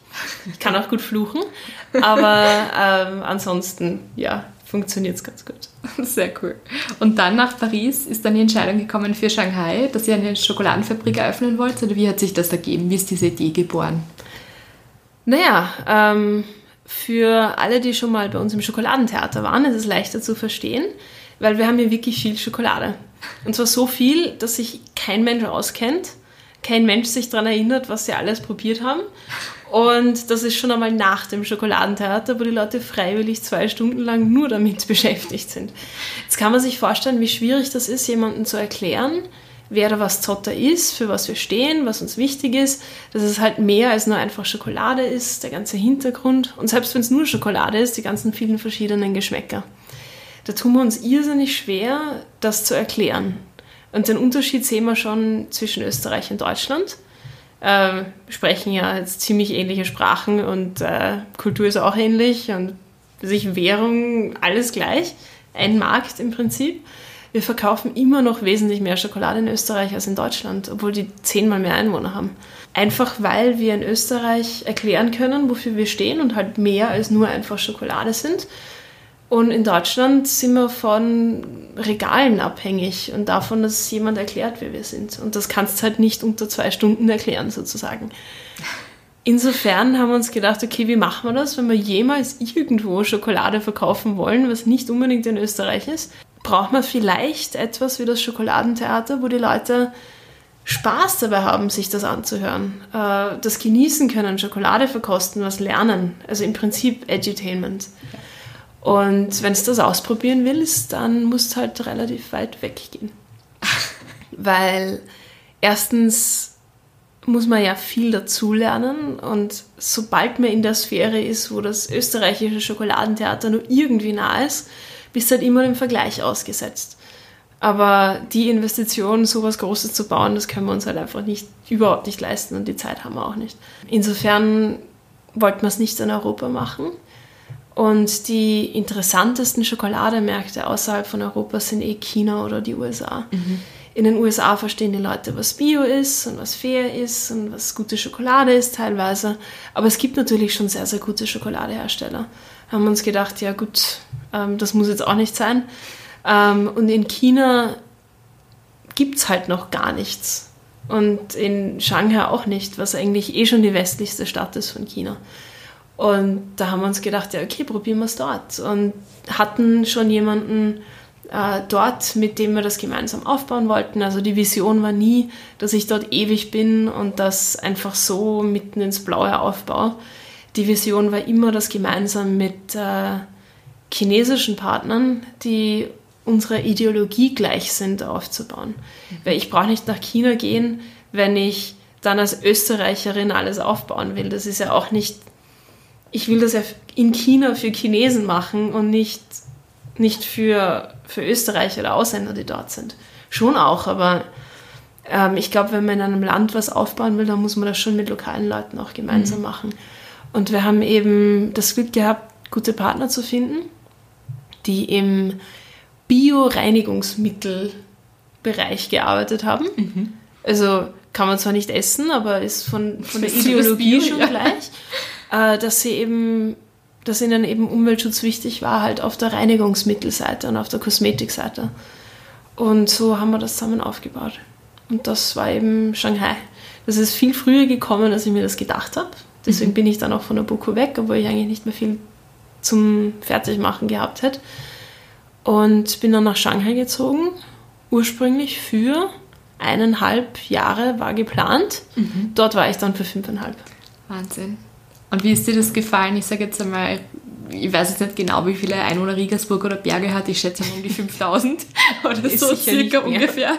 B: Ich kann auch gut fluchen, aber ähm, ansonsten, ja, funktioniert es ganz gut.
A: Sehr cool. Und dann nach Paris ist dann die Entscheidung gekommen für Shanghai, dass ihr eine Schokoladenfabrik eröffnen wollt? Oder wie hat sich das ergeben? Wie ist diese Idee geboren?
B: Naja, ähm, für alle, die schon mal bei uns im Schokoladentheater waren, ist es leichter zu verstehen, weil wir haben hier wirklich viel Schokolade. Und zwar so viel, dass sich kein Mensch auskennt kein Mensch sich daran erinnert, was sie alles probiert haben. Und das ist schon einmal nach dem Schokoladentheater, wo die Leute freiwillig zwei Stunden lang nur damit beschäftigt sind. Jetzt kann man sich vorstellen, wie schwierig das ist, jemandem zu erklären, wer da was Zotter ist, für was wir stehen, was uns wichtig ist, dass es halt mehr als nur einfach Schokolade ist, der ganze Hintergrund. Und selbst wenn es nur Schokolade ist, die ganzen vielen verschiedenen Geschmäcker. Da tun wir uns irrsinnig schwer, das zu erklären. Und den Unterschied sehen wir schon zwischen Österreich und Deutschland. Äh, sprechen ja jetzt ziemlich ähnliche Sprachen und äh, Kultur ist auch ähnlich und sich Währung, alles gleich. Ein Markt im Prinzip. Wir verkaufen immer noch wesentlich mehr Schokolade in Österreich als in Deutschland, obwohl die zehnmal mehr Einwohner haben. Einfach weil wir in Österreich erklären können, wofür wir stehen und halt mehr als nur einfach Schokolade sind. Und in Deutschland sind wir von Regalen abhängig und davon, dass jemand erklärt, wer wir sind. Und das kannst du halt nicht unter zwei Stunden erklären, sozusagen. Insofern haben wir uns gedacht, okay, wie machen wir das, wenn wir jemals irgendwo Schokolade verkaufen wollen, was nicht unbedingt in Österreich ist? Braucht man vielleicht etwas wie das Schokoladentheater, wo die Leute Spaß dabei haben, sich das anzuhören, äh, das genießen können, Schokolade verkosten, was lernen. Also im Prinzip Edutainment. Und wenn du das ausprobieren willst, dann musst du halt relativ weit weggehen. Weil erstens muss man ja viel dazulernen und sobald man in der Sphäre ist, wo das österreichische Schokoladentheater nur irgendwie nah ist, bist halt immer dem Vergleich ausgesetzt. Aber die Investition, sowas Großes zu bauen, das können wir uns halt einfach nicht, überhaupt nicht leisten und die Zeit haben wir auch nicht. Insofern wollten wir es nicht in Europa machen. Und die interessantesten Schokolademärkte außerhalb von Europa sind eh China oder die USA. Mhm. In den USA verstehen die Leute, was Bio ist und was fair ist und was gute Schokolade ist teilweise. Aber es gibt natürlich schon sehr, sehr gute Schokoladehersteller. Haben uns gedacht, ja gut, ähm, das muss jetzt auch nicht sein. Ähm, und in China gibt es halt noch gar nichts. Und in Shanghai auch nicht, was eigentlich eh schon die westlichste Stadt ist von China. Und da haben wir uns gedacht, ja, okay, probieren wir es dort. Und hatten schon jemanden äh, dort, mit dem wir das gemeinsam aufbauen wollten. Also die Vision war nie, dass ich dort ewig bin und das einfach so mitten ins Blaue aufbaue. Die Vision war immer, das gemeinsam mit äh, chinesischen Partnern, die unserer Ideologie gleich sind, aufzubauen. Mhm. Weil ich brauche nicht nach China gehen, wenn ich dann als Österreicherin alles aufbauen will. Das ist ja auch nicht ich will das ja in China für Chinesen machen und nicht, nicht für, für Österreicher oder Ausländer, die dort sind. Schon auch, aber ähm, ich glaube, wenn man in einem Land was aufbauen will, dann muss man das schon mit lokalen Leuten auch gemeinsam mhm. machen. Und wir haben eben das Glück gehabt, gute Partner zu finden, die im Bio-Reinigungsmittelbereich gearbeitet haben. Mhm. Also kann man zwar nicht essen, aber ist von, von der Ideologie schon ja. gleich äh, dass sie eben, dass ihnen eben Umweltschutz wichtig war, halt auf der Reinigungsmittelseite und auf der Kosmetikseite. Und so haben wir das zusammen aufgebaut. Und das war eben Shanghai. Das ist viel früher gekommen, als ich mir das gedacht habe. Deswegen bin ich dann auch von der BOKU weg, obwohl ich eigentlich nicht mehr viel zum Fertigmachen gehabt hätte. Und bin dann nach Shanghai gezogen, ursprünglich für eineinhalb Jahre war geplant. Mhm. Dort war ich dann für fünfeinhalb.
A: Wahnsinn. Und wie ist dir das gefallen? Ich sage jetzt einmal, ich weiß jetzt nicht genau, wie viele Einwohner Riegersburg oder Berge hat. Ich schätze mal um die 5000 oder so circa ungefähr.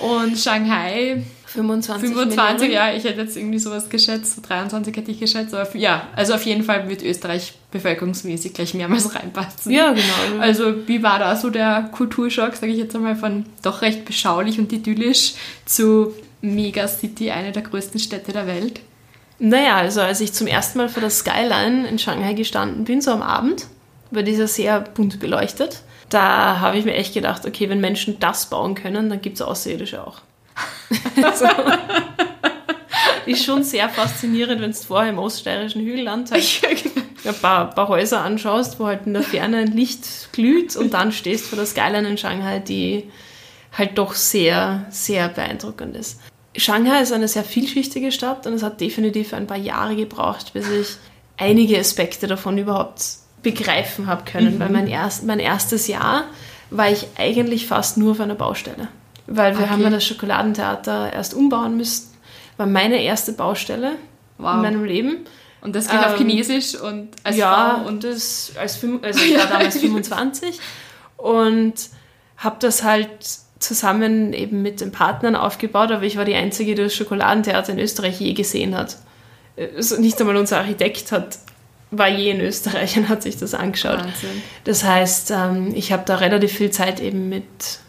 A: Und Shanghai
B: 25.
A: 25, ja, ich hätte jetzt irgendwie sowas geschätzt, so 23 hätte ich geschätzt, aber ja, also auf jeden Fall wird Österreich bevölkerungsmäßig gleich mehrmals reinpassen.
B: Ja, genau.
A: Also wie war da so der Kulturschock, sage ich jetzt einmal, von doch recht beschaulich und idyllisch zu Megacity, eine der größten Städte der Welt?
B: Naja, also als ich zum ersten Mal vor der Skyline in Shanghai gestanden bin, so am Abend, war dieser sehr bunt beleuchtet. Da habe ich mir echt gedacht, okay, wenn Menschen das bauen können, dann gibt es Außerirdische auch. also, ist schon sehr faszinierend, wenn du vorher im oststeirischen Hügelland halt ein paar, paar, Häuser anschaust, wo halt in der Ferne ein Licht glüht und dann stehst vor der Skyline in Shanghai, die halt doch sehr, sehr beeindruckend ist. Shanghai ist eine sehr vielschichtige Stadt und es hat definitiv ein paar Jahre gebraucht, bis ich einige Aspekte davon überhaupt begreifen habe können. Mhm. Weil mein, erst, mein erstes Jahr war ich eigentlich fast nur auf einer Baustelle. Weil wir okay. haben ja das Schokoladentheater erst umbauen müssen. War meine erste Baustelle wow. in meinem Leben.
A: Und das geht ähm, auf Chinesisch und
B: als ja, Frau? und das als also ich war damals 25 und habe das halt zusammen eben mit den Partnern aufgebaut, aber ich war die Einzige, die das Schokoladentheater in Österreich je gesehen hat. Also nicht einmal unser Architekt hat, war je in Österreich und hat sich das angeschaut. Wahnsinn. Das heißt, ähm, ich habe da relativ viel Zeit eben mit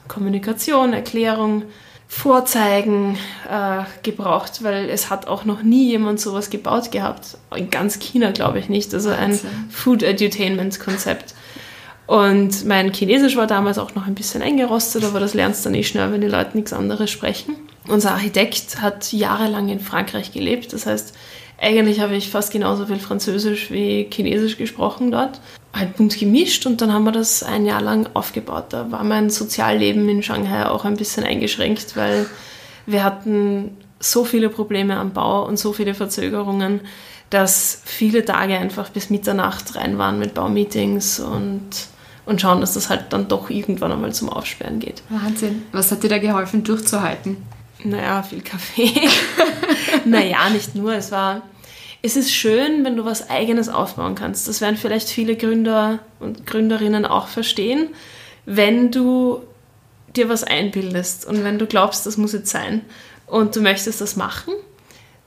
B: Kommunikation, Erklärung, Vorzeigen äh, gebraucht, weil es hat auch noch nie jemand sowas gebaut gehabt. In ganz China glaube ich nicht. Also ein Food Edutainment Konzept. Und mein Chinesisch war damals auch noch ein bisschen eingerostet, aber das lernst du dann eh schnell, wenn die Leute nichts anderes sprechen. Unser Architekt hat jahrelang in Frankreich gelebt. Das heißt, eigentlich habe ich fast genauso viel Französisch wie Chinesisch gesprochen dort. Halt bunt gemischt und dann haben wir das ein Jahr lang aufgebaut. Da war mein Sozialleben in Shanghai auch ein bisschen eingeschränkt, weil wir hatten so viele Probleme am Bau und so viele Verzögerungen, dass viele Tage einfach bis Mitternacht rein waren mit Baumeetings und und schauen, dass das halt dann doch irgendwann einmal zum Aufsperren geht.
A: Wahnsinn. Was hat dir da geholfen, durchzuhalten?
B: Naja, viel Kaffee. naja, nicht nur. Es war. Es ist schön, wenn du was Eigenes aufbauen kannst. Das werden vielleicht viele Gründer und Gründerinnen auch verstehen, wenn du dir was einbildest und wenn du glaubst, das muss jetzt sein und du möchtest das machen,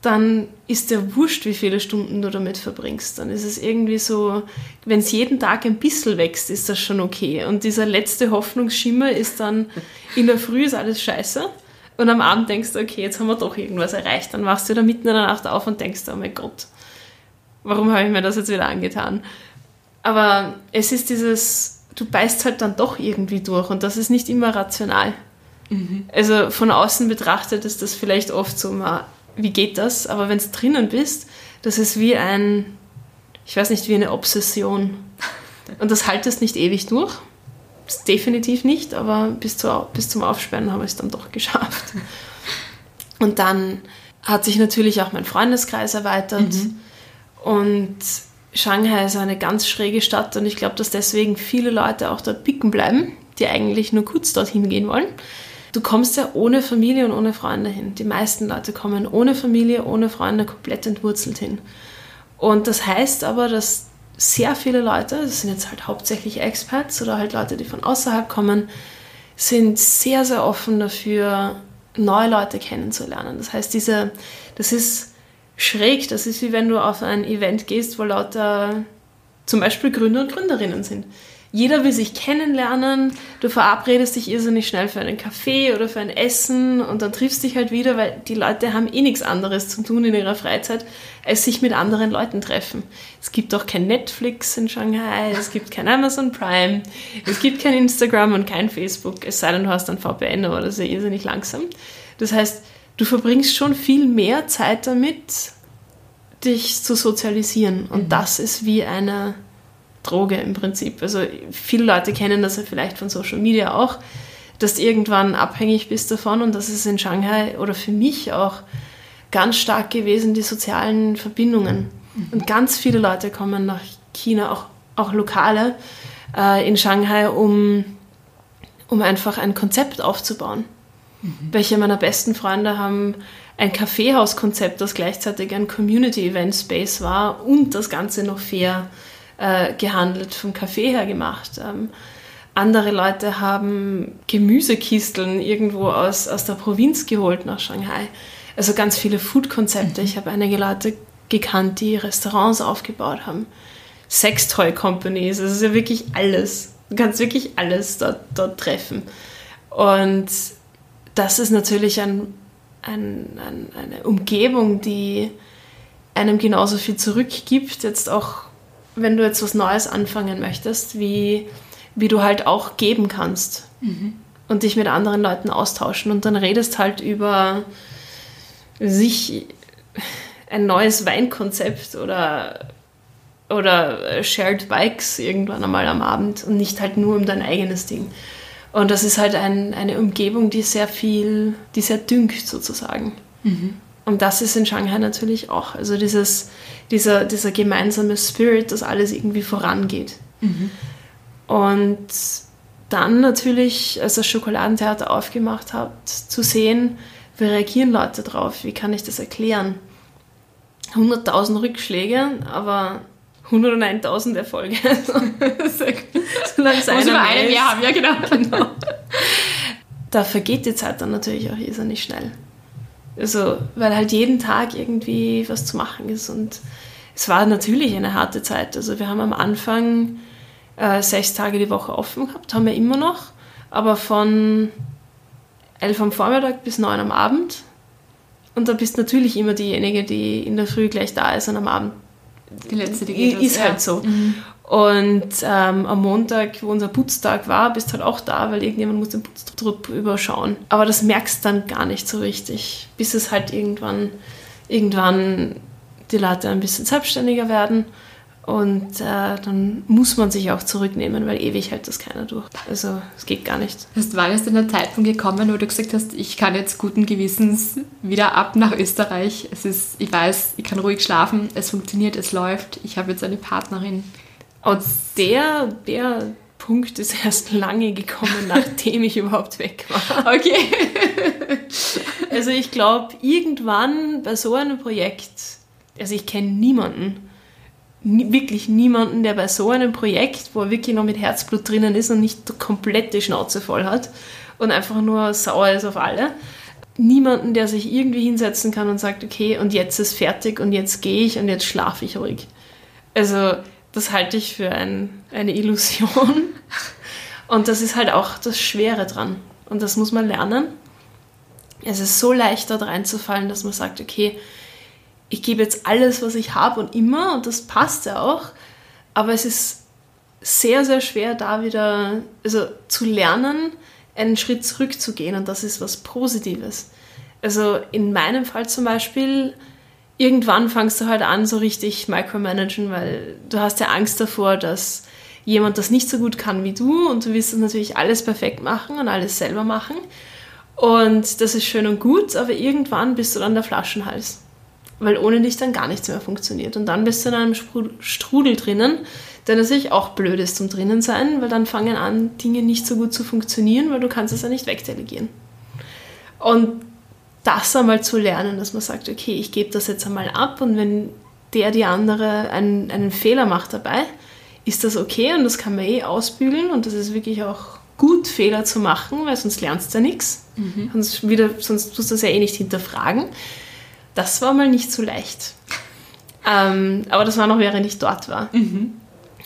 B: dann ist dir wurscht, wie viele Stunden du damit verbringst. Dann ist es irgendwie so, wenn es jeden Tag ein bisschen wächst, ist das schon okay. Und dieser letzte Hoffnungsschimmer ist dann, in der Früh ist alles scheiße. Und am Abend denkst du, okay, jetzt haben wir doch irgendwas erreicht. Dann wachst du da mitten in der Nacht auf und denkst, oh mein Gott, warum habe ich mir das jetzt wieder angetan? Aber es ist dieses, du beißt halt dann doch irgendwie durch und das ist nicht immer rational. Mhm. Also von außen betrachtet ist das vielleicht oft so, wie geht das? Aber wenn du drinnen bist, das ist wie ein, ich weiß nicht, wie eine Obsession. Und das haltest nicht ewig durch. Definitiv nicht, aber bis, zu, bis zum Aufsperren habe ich es dann doch geschafft. Und dann hat sich natürlich auch mein Freundeskreis erweitert. Mhm. Und Shanghai ist eine ganz schräge Stadt und ich glaube, dass deswegen viele Leute auch dort picken bleiben, die eigentlich nur kurz dorthin gehen wollen. Du kommst ja ohne Familie und ohne Freunde hin. Die meisten Leute kommen ohne Familie, ohne Freunde komplett entwurzelt hin. Und das heißt aber, dass sehr viele Leute, das sind jetzt halt hauptsächlich Expats oder halt Leute, die von außerhalb kommen, sind sehr, sehr offen dafür, neue Leute kennenzulernen. Das heißt, diese, das ist schräg. Das ist wie wenn du auf ein Event gehst, wo lauter zum Beispiel Gründer und Gründerinnen sind. Jeder will sich kennenlernen, du verabredest dich irrsinnig schnell für einen Kaffee oder für ein Essen und dann triffst dich halt wieder, weil die Leute haben eh nichts anderes zu tun in ihrer Freizeit, als sich mit anderen Leuten treffen. Es gibt auch kein Netflix in Shanghai, es gibt kein Amazon Prime, es gibt kein Instagram und kein Facebook, es sei denn, du hast ein VPN, aber das ist ja irrsinnig langsam. Das heißt, du verbringst schon viel mehr Zeit damit, dich zu sozialisieren. Und mhm. das ist wie eine Droge im Prinzip. Also viele Leute kennen das ja vielleicht von Social Media auch, dass du irgendwann abhängig bist davon und das ist in Shanghai oder für mich auch ganz stark gewesen, die sozialen Verbindungen. Mhm. Und ganz viele Leute kommen nach China, auch, auch Lokale äh, in Shanghai, um, um einfach ein Konzept aufzubauen. Mhm. Welche meiner besten Freunde haben ein Kaffeehauskonzept, das gleichzeitig ein Community-Event-Space war und das Ganze noch fair äh, gehandelt, vom Kaffee her gemacht. Ähm, andere Leute haben Gemüsekisteln irgendwo aus, aus der Provinz geholt nach Shanghai. Also ganz viele Food-Konzepte. Mhm. Ich habe einige Leute gekannt, die Restaurants aufgebaut haben. Sextoy-Companies, es ist ja wirklich alles. Du kannst wirklich alles dort, dort treffen. Und das ist natürlich ein, ein, ein, eine Umgebung, die einem genauso viel zurückgibt, jetzt auch wenn du jetzt was Neues anfangen möchtest, wie, wie du halt auch geben kannst mhm. und dich mit anderen Leuten austauschen und dann redest halt über sich ein neues Weinkonzept oder, oder Shared Bikes irgendwann einmal am Abend und nicht halt nur um dein eigenes Ding. Und das ist halt ein, eine Umgebung, die sehr viel, die sehr düngt sozusagen. Mhm. Und das ist in Shanghai natürlich auch. Also dieses, dieser, dieser gemeinsame Spirit, dass alles irgendwie vorangeht. Mhm. Und dann natürlich, als das Schokoladentheater aufgemacht hat, zu sehen, wie reagieren Leute drauf, wie kann ich das erklären. 100.000 Rückschläge, aber 101.000 Erfolge. Solange es Muss über einem Jahr haben, ja genau. genau. Da vergeht die Zeit dann natürlich auch nicht schnell. Also, weil halt jeden Tag irgendwie was zu machen ist. Und es war natürlich eine harte Zeit. Also wir haben am Anfang äh, sechs Tage die Woche offen gehabt, haben wir immer noch, aber von elf am Vormittag bis neun am Abend. Und da bist natürlich immer diejenige, die in der Früh gleich da ist und am Abend
A: die letzte, die geht
B: Ist halt so. Mhm. Und ähm, am Montag, wo unser Putztag war, bist halt auch da, weil irgendjemand muss den Putztrupp überschauen. Aber das merkst dann gar nicht so richtig, bis es halt irgendwann, irgendwann die Leute ein bisschen selbstständiger werden und äh, dann muss man sich auch zurücknehmen, weil ewig hält das keiner durch. Also es geht gar nicht.
A: Heißt, wann ist denn der Zeitpunkt gekommen, wo du gesagt hast, ich kann jetzt guten Gewissens wieder ab nach Österreich. Es ist, ich weiß, ich kann ruhig schlafen, es funktioniert, es läuft, ich habe jetzt eine Partnerin.
B: Und der, der Punkt ist erst lange gekommen, nachdem ich überhaupt weg war.
A: Okay.
B: also ich glaube, irgendwann bei so einem Projekt, also ich kenne niemanden, wirklich niemanden, der bei so einem Projekt, wo er wirklich noch mit Herzblut drinnen ist und nicht komplett die Schnauze voll hat und einfach nur sauer ist auf alle, niemanden, der sich irgendwie hinsetzen kann und sagt, okay, und jetzt ist fertig und jetzt gehe ich und jetzt schlafe ich ruhig. Also das halte ich für ein, eine Illusion. Und das ist halt auch das Schwere dran. Und das muss man lernen. Es ist so leicht, dort reinzufallen, dass man sagt, okay, ich gebe jetzt alles, was ich habe und immer, und das passt ja auch. Aber es ist sehr, sehr schwer, da wieder also zu lernen, einen Schritt zurückzugehen. Und das ist was Positives. Also in meinem Fall zum Beispiel, irgendwann fangst du halt an, so richtig micromanagen, weil du hast ja Angst davor, dass jemand das nicht so gut kann wie du und du willst das natürlich alles perfekt machen und alles selber machen. Und das ist schön und gut, aber irgendwann bist du dann der Flaschenhals, weil ohne dich dann gar nichts mehr funktioniert. Und dann bist du in einem Strudel drinnen, der natürlich auch blöd ist zum drinnen sein, weil dann fangen an, Dinge nicht so gut zu funktionieren, weil du kannst es ja nicht wegdelegieren. Und das einmal zu lernen, dass man sagt, okay, ich gebe das jetzt einmal ab und wenn der, die andere einen, einen Fehler macht dabei, ist das okay und das kann man eh ausbügeln und das ist wirklich auch gut, Fehler zu machen, weil sonst lernst du ja nichts. Mhm. Sonst, wieder, sonst tust du das ja eh nicht hinterfragen. Das war mal nicht so leicht. Ähm, aber das war noch, während ich dort war. Mhm.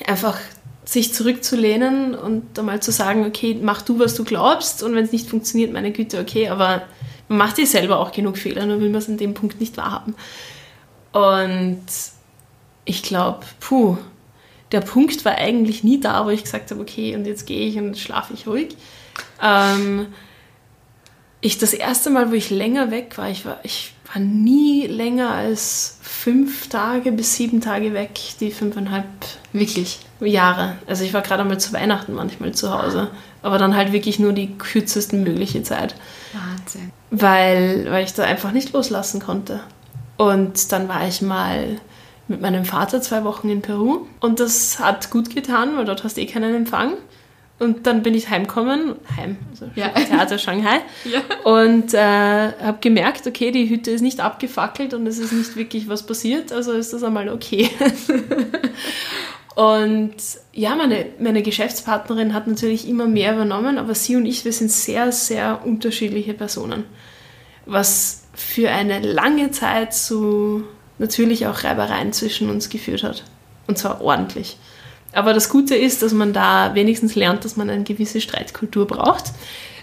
B: Einfach sich zurückzulehnen und einmal zu sagen, okay, mach du, was du glaubst und wenn es nicht funktioniert, meine Güte, okay, aber man macht sich selber auch genug Fehler, nur will man es an dem Punkt nicht wahrhaben. Und ich glaube, puh, der Punkt war eigentlich nie da, wo ich gesagt habe, okay, und jetzt gehe ich und schlafe ich ruhig. Ähm, ich das erste Mal, wo ich länger weg war, ich war, ich war nie länger als fünf Tage bis sieben Tage weg, die fünfeinhalb
A: wirklich
B: Jahre. Also ich war gerade einmal zu Weihnachten manchmal zu Hause, aber dann halt wirklich nur die kürzeste mögliche Zeit. Wahnsinn. Weil, weil ich da einfach nicht loslassen konnte. Und dann war ich mal mit meinem Vater zwei Wochen in Peru und das hat gut getan, weil dort hast du eh keinen Empfang. Und dann bin ich heimgekommen, heim, also ja. Theater Shanghai, ja. und äh, habe gemerkt, okay, die Hütte ist nicht abgefackelt und es ist nicht wirklich was passiert, also ist das einmal okay. und ja, meine, meine Geschäftspartnerin hat natürlich immer mehr übernommen, aber sie und ich, wir sind sehr, sehr unterschiedliche Personen, was für eine lange Zeit zu natürlich auch Reibereien zwischen uns geführt hat. Und zwar ordentlich. Aber das Gute ist, dass man da wenigstens lernt, dass man eine gewisse Streitkultur braucht,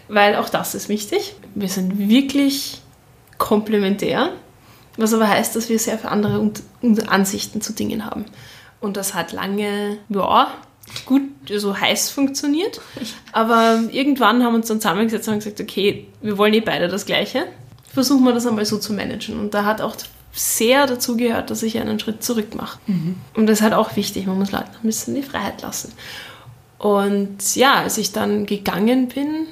B: weil auch das ist wichtig. Wir sind wirklich komplementär, was aber heißt, dass wir sehr viele andere Ansichten zu Dingen haben. Und das hat lange, ja, gut, so also heiß funktioniert. Aber irgendwann haben wir uns dann zusammengesetzt und gesagt, okay, wir wollen eh beide das Gleiche. Versuchen wir das einmal so zu managen. Und da hat auch sehr dazu gehört, dass ich einen Schritt zurück mache. Mhm. Und das ist halt auch wichtig, man muss Leuten ein bisschen die Freiheit lassen. Und ja, als ich dann gegangen bin,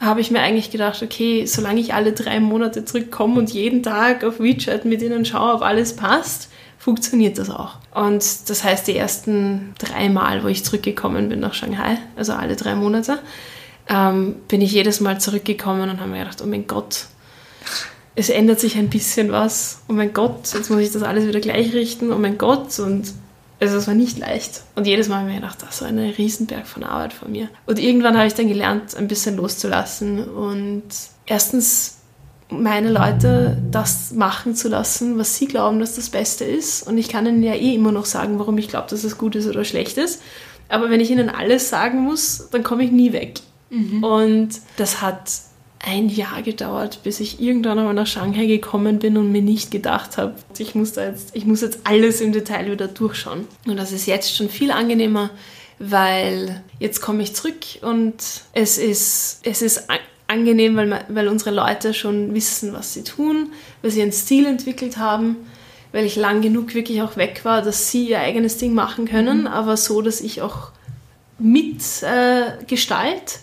B: habe ich mir eigentlich gedacht, okay, solange ich alle drei Monate zurückkomme und jeden Tag auf WeChat mit ihnen schaue, ob alles passt, funktioniert das auch. Und das heißt, die ersten drei Mal, wo ich zurückgekommen bin nach Shanghai, also alle drei Monate, ähm, bin ich jedes Mal zurückgekommen und habe mir gedacht, oh mein Gott, es ändert sich ein bisschen was. Oh mein Gott, jetzt muss ich das alles wieder gleich richten. Oh mein Gott. Und also es war nicht leicht. Und jedes Mal habe ich mir gedacht, das war ein Riesenberg von Arbeit von mir. Und irgendwann habe ich dann gelernt, ein bisschen loszulassen und erstens meine Leute das machen zu lassen, was sie glauben, dass das Beste ist. Und ich kann ihnen ja eh immer noch sagen, warum ich glaube, dass es gut ist oder schlecht ist. Aber wenn ich ihnen alles sagen muss, dann komme ich nie weg. Mhm. Und das hat ein Jahr gedauert, bis ich irgendwann einmal nach Shanghai gekommen bin und mir nicht gedacht habe, ich muss, da jetzt, ich muss jetzt alles im Detail wieder durchschauen. Und das ist jetzt schon viel angenehmer, weil jetzt komme ich zurück und es ist, es ist angenehm, weil, weil unsere Leute schon wissen, was sie tun, weil sie einen Stil entwickelt haben, weil ich lang genug wirklich auch weg war, dass sie ihr eigenes Ding machen können, mhm. aber so, dass ich auch mit äh, Gestalt,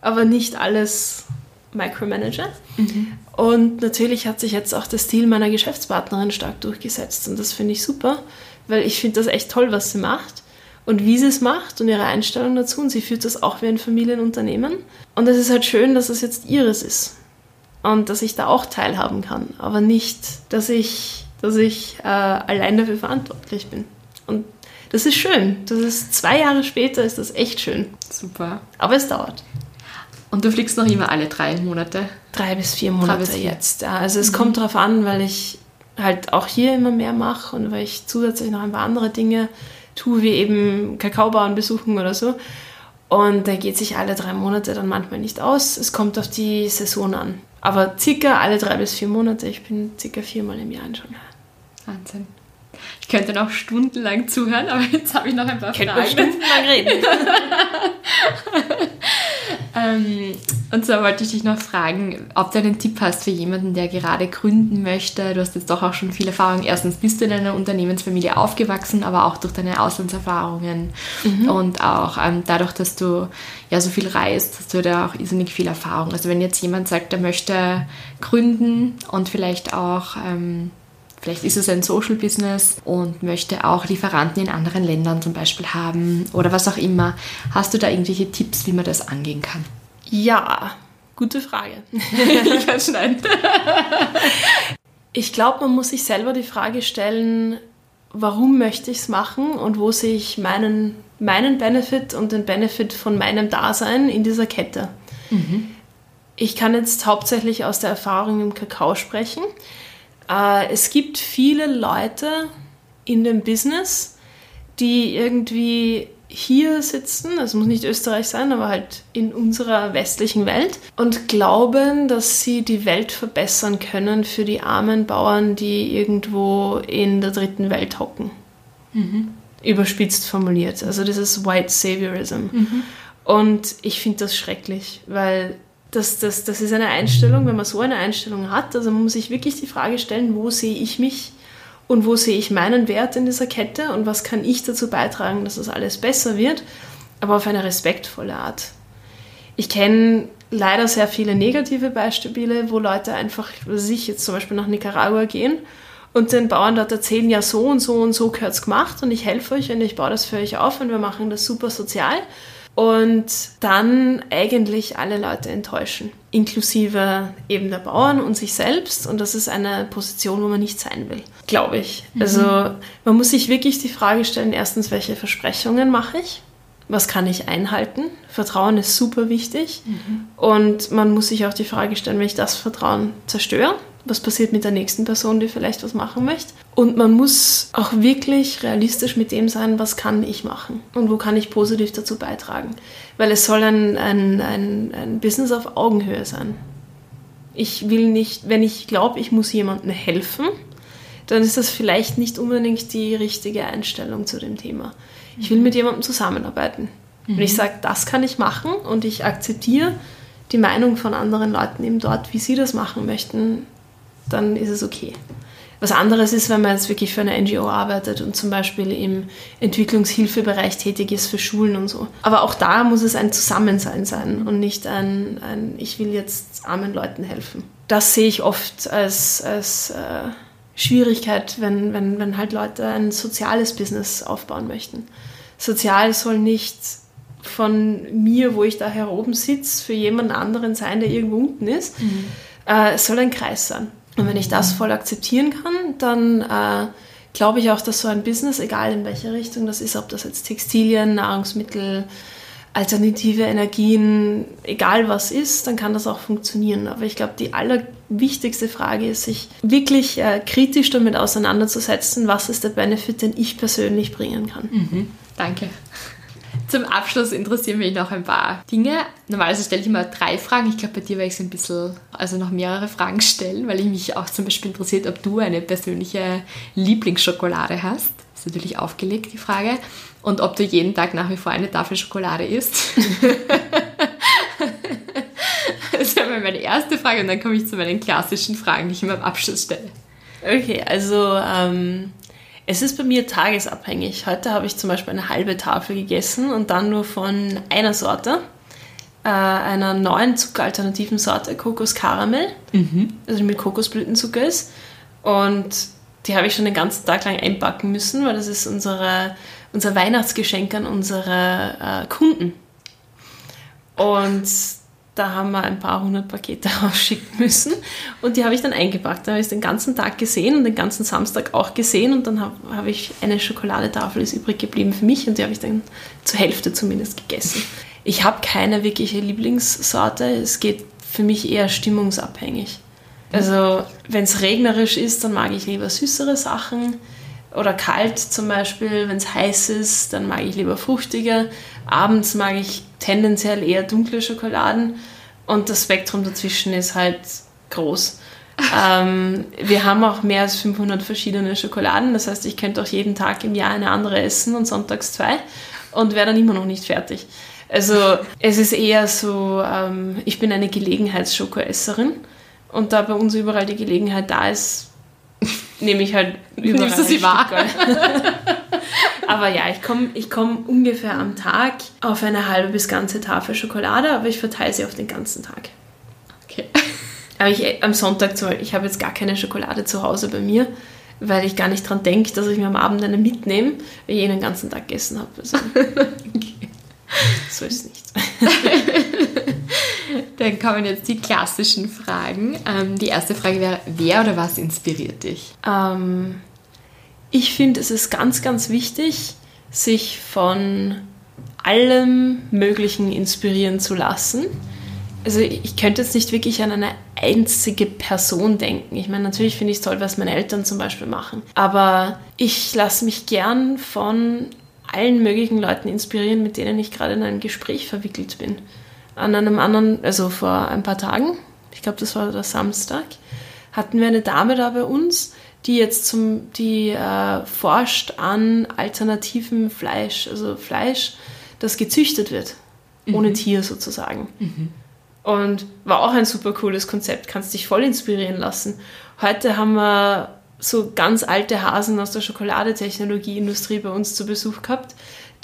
B: aber nicht alles Micromanager. Mhm. Und natürlich hat sich jetzt auch der Stil meiner Geschäftspartnerin stark durchgesetzt. Und das finde ich super, weil ich finde das echt toll, was sie macht und wie sie es macht und ihre Einstellung dazu. Und sie führt das auch wie ein Familienunternehmen. Und es ist halt schön, dass es jetzt ihres ist. Und dass ich da auch teilhaben kann. Aber nicht, dass ich, dass ich äh, allein dafür verantwortlich bin. Und das ist schön. Das ist zwei Jahre später ist das echt schön.
A: Super.
B: Aber es dauert.
A: Und du fliegst noch immer alle drei Monate?
B: Drei bis vier Monate bis vier. jetzt. Ja, also es mhm. kommt darauf an, weil ich halt auch hier immer mehr mache und weil ich zusätzlich noch ein paar andere Dinge tue, wie eben Kakaobauern besuchen oder so. Und da geht sich alle drei Monate dann manchmal nicht aus. Es kommt auf die Saison an. Aber circa alle drei bis vier Monate. Ich bin circa viermal im Jahr in Shanghai.
A: Wahnsinn. Ich könnte noch stundenlang zuhören, aber jetzt habe ich noch ein paar
B: Könnte Fragen. stundenlang reden.
A: ähm, und zwar wollte ich dich noch fragen, ob du einen Tipp hast für jemanden, der gerade gründen möchte. Du hast jetzt doch auch schon viel Erfahrung. Erstens bist du in einer Unternehmensfamilie aufgewachsen, aber auch durch deine Auslandserfahrungen mhm. und auch ähm, dadurch, dass du ja so viel reist, hast du da auch irrsinnig viel Erfahrung. Also wenn jetzt jemand sagt, er möchte gründen und vielleicht auch ähm, Vielleicht ist es ein Social Business und möchte auch Lieferanten in anderen Ländern zum Beispiel haben oder was auch immer. Hast du da irgendwelche Tipps, wie man das angehen kann?
B: Ja, gute Frage. ich kann schneiden. ich glaube, man muss sich selber die Frage stellen, warum möchte ich es machen und wo sehe ich meinen, meinen Benefit und den Benefit von meinem Dasein in dieser Kette. Mhm. Ich kann jetzt hauptsächlich aus der Erfahrung im Kakao sprechen. Äh, es gibt viele Leute in dem Business, die irgendwie hier sitzen, es muss nicht Österreich sein, aber halt in unserer westlichen Welt und glauben, dass sie die Welt verbessern können für die armen Bauern, die irgendwo in der dritten Welt hocken. Mhm. Überspitzt formuliert. Also das ist White Saviorism. Mhm. Und ich finde das schrecklich, weil das, das, das ist eine Einstellung, wenn man so eine Einstellung hat, also man muss sich wirklich die Frage stellen, wo sehe ich mich und wo sehe ich meinen Wert in dieser Kette und was kann ich dazu beitragen, dass das alles besser wird, aber auf eine respektvolle Art. Ich kenne leider sehr viele negative Beispiele, wo Leute einfach, was ich jetzt zum Beispiel nach Nicaragua gehen und den Bauern dort erzählen, ja so und so und so gehört es gemacht und ich helfe euch und ich baue das für euch auf und wir machen das super sozial und dann eigentlich alle Leute enttäuschen, inklusive eben der Bauern und sich selbst. Und das ist eine Position, wo man nicht sein will, glaube ich. Mhm. Also man muss sich wirklich die Frage stellen, erstens, welche Versprechungen mache ich? Was kann ich einhalten? Vertrauen ist super wichtig. Mhm. Und man muss sich auch die Frage stellen, wenn ich das Vertrauen zerstöre, was passiert mit der nächsten Person, die vielleicht was machen möchte. Und man muss auch wirklich realistisch mit dem sein, was kann ich machen und wo kann ich positiv dazu beitragen. Weil es soll ein, ein, ein, ein Business auf Augenhöhe sein. Ich will nicht, wenn ich glaube, ich muss jemandem helfen, dann ist das vielleicht nicht unbedingt die richtige Einstellung zu dem Thema. Ich will mit jemandem zusammenarbeiten. Mhm. Wenn ich sage, das kann ich machen und ich akzeptiere die Meinung von anderen Leuten eben dort, wie sie das machen möchten, dann ist es okay. Was anderes ist, wenn man jetzt wirklich für eine NGO arbeitet und zum Beispiel im Entwicklungshilfebereich tätig ist für Schulen und so. Aber auch da muss es ein Zusammensein sein und nicht ein, ein ich will jetzt armen Leuten helfen. Das sehe ich oft als, als äh, Schwierigkeit, wenn, wenn, wenn halt Leute ein soziales Business aufbauen möchten. Sozial soll nicht von mir, wo ich da hier oben sitze, für jemand anderen sein, der irgendwo unten ist. Mhm. Äh, es soll ein Kreis sein. Und wenn ich das voll akzeptieren kann, dann äh, glaube ich auch, dass so ein Business, egal in welche Richtung das ist, ob das jetzt Textilien, Nahrungsmittel, alternative Energien, egal was ist, dann kann das auch funktionieren. Aber ich glaube, die allerwichtigste Frage ist, sich wirklich äh, kritisch damit auseinanderzusetzen, was ist der Benefit, den ich persönlich bringen kann.
A: Mhm. Danke. Zum Abschluss interessieren mich noch ein paar Dinge. Normalerweise stelle ich immer drei Fragen. Ich glaube, bei dir werde ich so ein bisschen, also noch mehrere Fragen stellen, weil ich mich auch zum Beispiel interessiert, ob du eine persönliche Lieblingsschokolade hast. Das ist natürlich aufgelegt, die Frage. Und ob du jeden Tag nach wie vor eine Tafel Schokolade isst. das wäre meine erste Frage und dann komme ich zu meinen klassischen Fragen, die ich immer am Abschluss stelle.
B: Okay, also ähm, es ist bei mir tagesabhängig. Heute habe ich zum Beispiel eine halbe Tafel gegessen und dann nur von einer Sorte, äh, einer neuen zuckeralternativen Sorte, Kokos Karamell, mhm. also die mit Kokosblütenzucker ist. Und die habe ich schon den ganzen Tag lang einpacken müssen, weil das ist unsere, unser Weihnachtsgeschenk an unsere äh, Kunden. Und da haben wir ein paar hundert Pakete rausschicken müssen und die habe ich dann eingepackt. Da habe ich den ganzen Tag gesehen und den ganzen Samstag auch gesehen und dann habe hab ich eine Schokoladetafel ist übrig geblieben für mich und die habe ich dann zur Hälfte zumindest gegessen. ich habe keine wirkliche Lieblingssorte. Es geht für mich eher stimmungsabhängig. Also wenn es regnerisch ist, dann mag ich lieber süßere Sachen. Oder kalt zum Beispiel, wenn es heiß ist, dann mag ich lieber fruchtige. Abends mag ich tendenziell eher dunkle Schokoladen. Und das Spektrum dazwischen ist halt groß. ähm, wir haben auch mehr als 500 verschiedene Schokoladen. Das heißt, ich könnte auch jeden Tag im Jahr eine andere essen und sonntags zwei und wäre dann immer noch nicht fertig. Also es ist eher so, ähm, ich bin eine Gelegenheitsschokoesserin und da bei uns überall die Gelegenheit da ist, nehme ich halt überall
A: Nimmst du sie wahr?
B: aber ja, ich komme ich komm ungefähr am Tag auf eine halbe bis ganze Tafel Schokolade, aber ich verteile sie auf den ganzen Tag.
A: Okay.
B: Aber ich am Sonntag zum Beispiel, ich habe jetzt gar keine Schokolade zu Hause bei mir, weil ich gar nicht dran denke, dass ich mir am Abend eine mitnehme, weil ich eh den ganzen Tag gegessen habe. Also,
A: okay.
B: So ist es nicht.
A: Dann kommen jetzt die klassischen Fragen. Ähm, die erste Frage wäre, wer oder was inspiriert dich?
B: Ähm, ich finde, es ist ganz, ganz wichtig, sich von allem Möglichen inspirieren zu lassen. Also ich könnte jetzt nicht wirklich an eine einzige Person denken. Ich meine, natürlich finde ich es toll, was meine Eltern zum Beispiel machen. Aber ich lasse mich gern von allen möglichen Leuten inspirieren, mit denen ich gerade in einem Gespräch verwickelt bin. An einem anderen, also vor ein paar Tagen, ich glaube, das war der Samstag, hatten wir eine Dame da bei uns, die jetzt zum, die äh, forscht an alternativen Fleisch, also Fleisch, das gezüchtet wird, mhm. ohne Tier sozusagen. Mhm. Und war auch ein super cooles Konzept, kannst dich voll inspirieren lassen. Heute haben wir so ganz alte Hasen aus der Schokoladetechnologieindustrie bei uns zu Besuch gehabt,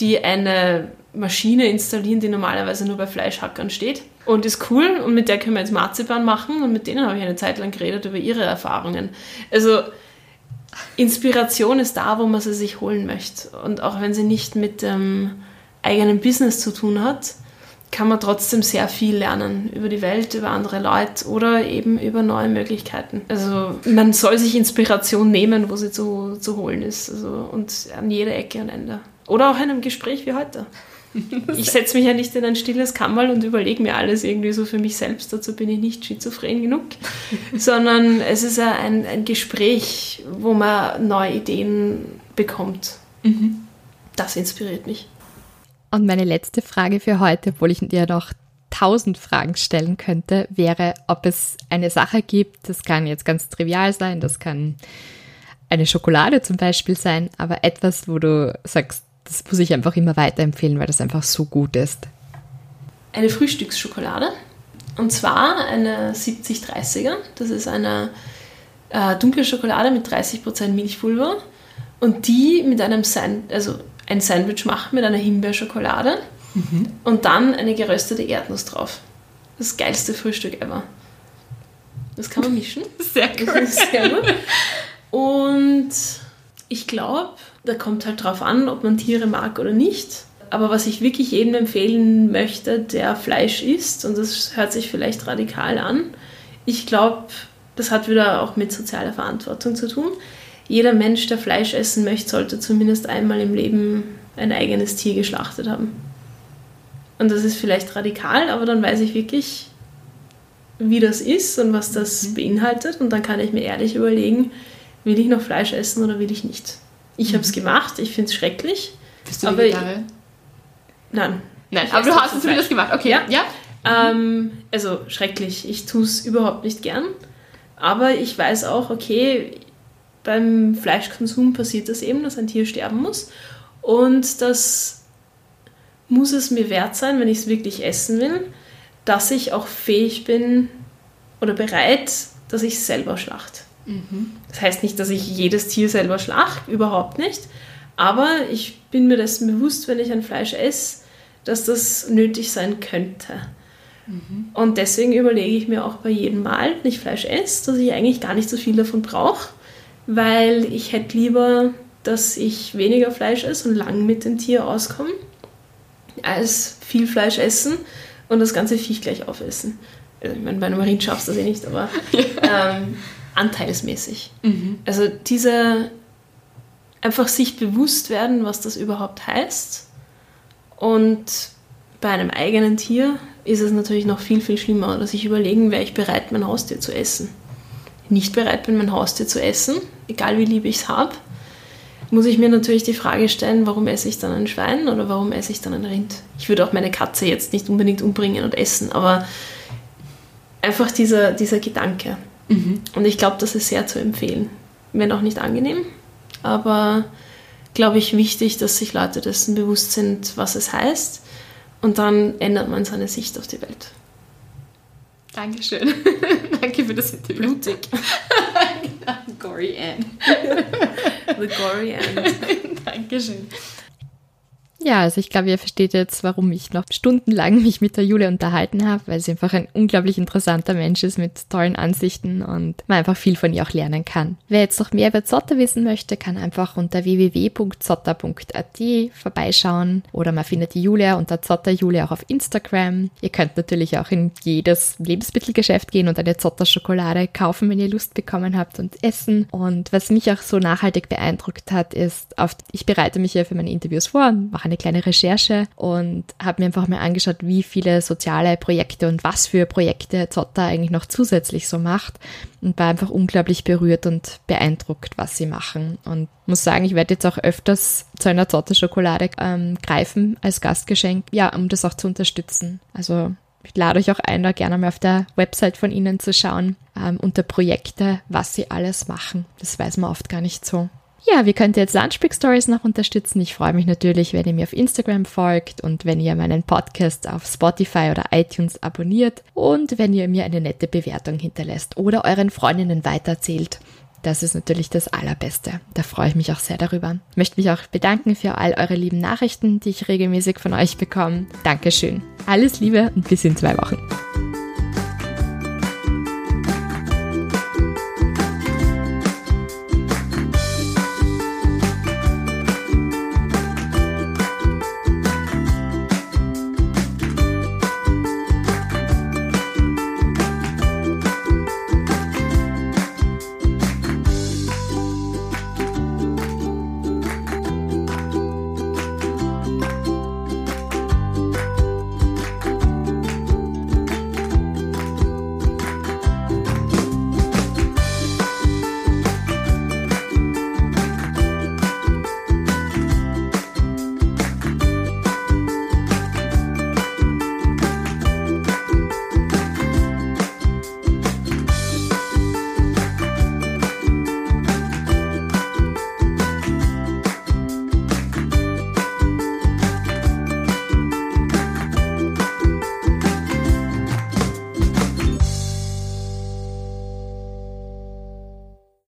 B: die eine Maschine installieren, die normalerweise nur bei Fleischhackern steht. Und ist cool und mit der können wir jetzt Marzipan machen und mit denen habe ich eine Zeit lang geredet über ihre Erfahrungen. Also Inspiration ist da, wo man sie sich holen möchte. Und auch wenn sie nicht mit dem eigenen Business zu tun hat, kann man trotzdem sehr viel lernen über die Welt, über andere Leute oder eben über neue Möglichkeiten. Also man soll sich Inspiration nehmen, wo sie zu, zu holen ist. Also, und an jeder Ecke und Ende. Oder auch in einem Gespräch wie heute. Ich setze mich ja nicht in ein stilles Kammerl und überlege mir alles irgendwie so für mich selbst. Dazu bin ich nicht schizophren genug. Sondern es ist ja ein, ein Gespräch, wo man neue Ideen bekommt. Mhm. Das inspiriert mich.
A: Und meine letzte Frage für heute, obwohl ich dir noch tausend Fragen stellen könnte, wäre, ob es eine Sache gibt, das kann jetzt ganz trivial sein, das kann eine Schokolade zum Beispiel sein, aber etwas, wo du sagst, das muss ich einfach immer weiterempfehlen, weil das einfach so gut ist.
B: Eine Frühstücksschokolade. Und zwar eine 70-30er. Das ist eine äh, dunkle Schokolade mit 30% Milchpulver. Und die mit einem Sand, also ein Sandwich machen mit einer Himbeerschokolade mhm. und dann eine geröstete Erdnuss drauf. Das geilste Frühstück ever. Das kann man mischen.
A: Sehr cool. Sehr gut.
B: Und ich glaube, da kommt halt drauf an, ob man Tiere mag oder nicht. Aber was ich wirklich jedem empfehlen möchte, der Fleisch isst, und das hört sich vielleicht radikal an, ich glaube, das hat wieder auch mit sozialer Verantwortung zu tun jeder Mensch, der Fleisch essen möchte, sollte zumindest einmal im Leben ein eigenes Tier geschlachtet haben. Und das ist vielleicht radikal, aber dann weiß ich wirklich, wie das ist und was das mhm. beinhaltet. Und dann kann ich mir ehrlich überlegen, will ich noch Fleisch essen oder will ich nicht. Ich mhm. habe es gemacht, ich finde es schrecklich.
A: Bist du aber Vegetarier?
B: Nein.
A: Nein, aber du hast es zumindest gemacht, okay.
B: Ja. ja. Ähm, also schrecklich. Ich tue es überhaupt nicht gern. Aber ich weiß auch, okay, beim Fleischkonsum passiert das eben, dass ein Tier sterben muss. Und das muss es mir wert sein, wenn ich es wirklich essen will, dass ich auch fähig bin oder bereit, dass ich es selber schlacht. Mhm. Das heißt nicht, dass ich jedes Tier selber schlacht, überhaupt nicht. Aber ich bin mir dessen bewusst, wenn ich ein Fleisch esse, dass das nötig sein könnte. Mhm. Und deswegen überlege ich mir auch bei jedem Mal, wenn ich Fleisch esse, dass ich eigentlich gar nicht so viel davon brauche weil ich hätte lieber, dass ich weniger Fleisch esse und lang mit dem Tier auskomme, als viel Fleisch essen und das ganze Viech gleich aufessen. Also ich meine, bei einem Rind schaffst du das eh nicht, aber ähm, anteilsmäßig. Mhm. Also diese einfach sich bewusst werden, was das überhaupt heißt und Bei einem eigenen Tier ist es natürlich noch viel, viel schlimmer, dass ich überlegen, wäre ich bereit, mein Haustier zu essen. Nicht bereit bin, mein Haustier zu essen, egal wie lieb ich es habe, muss ich mir natürlich die Frage stellen, warum esse ich dann ein Schwein oder warum esse ich dann ein Rind? Ich würde auch meine Katze jetzt nicht unbedingt umbringen und essen, aber einfach dieser, dieser Gedanke. Mhm. Und ich glaube, das ist sehr zu empfehlen. Wenn auch nicht angenehm, aber glaube ich wichtig, dass sich Leute dessen bewusst sind, was es heißt. Und dann ändert man seine Sicht auf die Welt.
A: Dankeschön. Danke für das Interview.
B: Blutig.
A: gory End.
B: The gory End.
A: Dankeschön. Ja, also ich glaube, ihr versteht jetzt, warum ich noch stundenlang mich mit der Julia unterhalten habe, weil sie einfach ein unglaublich interessanter Mensch ist mit tollen Ansichten und man einfach viel von ihr auch lernen kann. Wer jetzt noch mehr über Zotter wissen möchte, kann einfach unter www.zotter.at vorbeischauen oder man findet die Julia unter Zotter Julia auch auf Instagram. Ihr könnt natürlich auch in jedes Lebensmittelgeschäft gehen und eine Zotter Schokolade kaufen, wenn ihr Lust bekommen habt und essen. Und was mich auch so nachhaltig beeindruckt hat, ist, auf, ich bereite mich ja für meine Interviews vor und mache eine kleine Recherche und habe mir einfach mal angeschaut, wie viele soziale Projekte und was für Projekte Zotta eigentlich noch zusätzlich so macht und war einfach unglaublich berührt und beeindruckt, was sie machen. Und muss sagen, ich werde jetzt auch öfters zu einer Zotter-Schokolade ähm, greifen als Gastgeschenk, ja, um das auch zu unterstützen. Also ich lade euch auch ein, da gerne mal auf der Website von ihnen zu schauen, ähm, unter Projekte, was sie alles machen. Das weiß man oft gar nicht so. Ja, wie könnt ihr jetzt Lunchbreak Stories noch unterstützen? Ich freue mich natürlich, wenn ihr mir auf Instagram folgt und wenn ihr meinen Podcast auf Spotify oder iTunes abonniert und wenn ihr mir eine nette Bewertung hinterlässt oder euren Freundinnen weiterzählt. Das ist natürlich das Allerbeste. Da freue ich mich auch sehr darüber. Ich möchte mich auch bedanken für all eure lieben Nachrichten, die ich regelmäßig von euch bekomme. Dankeschön. Alles Liebe und bis in zwei Wochen.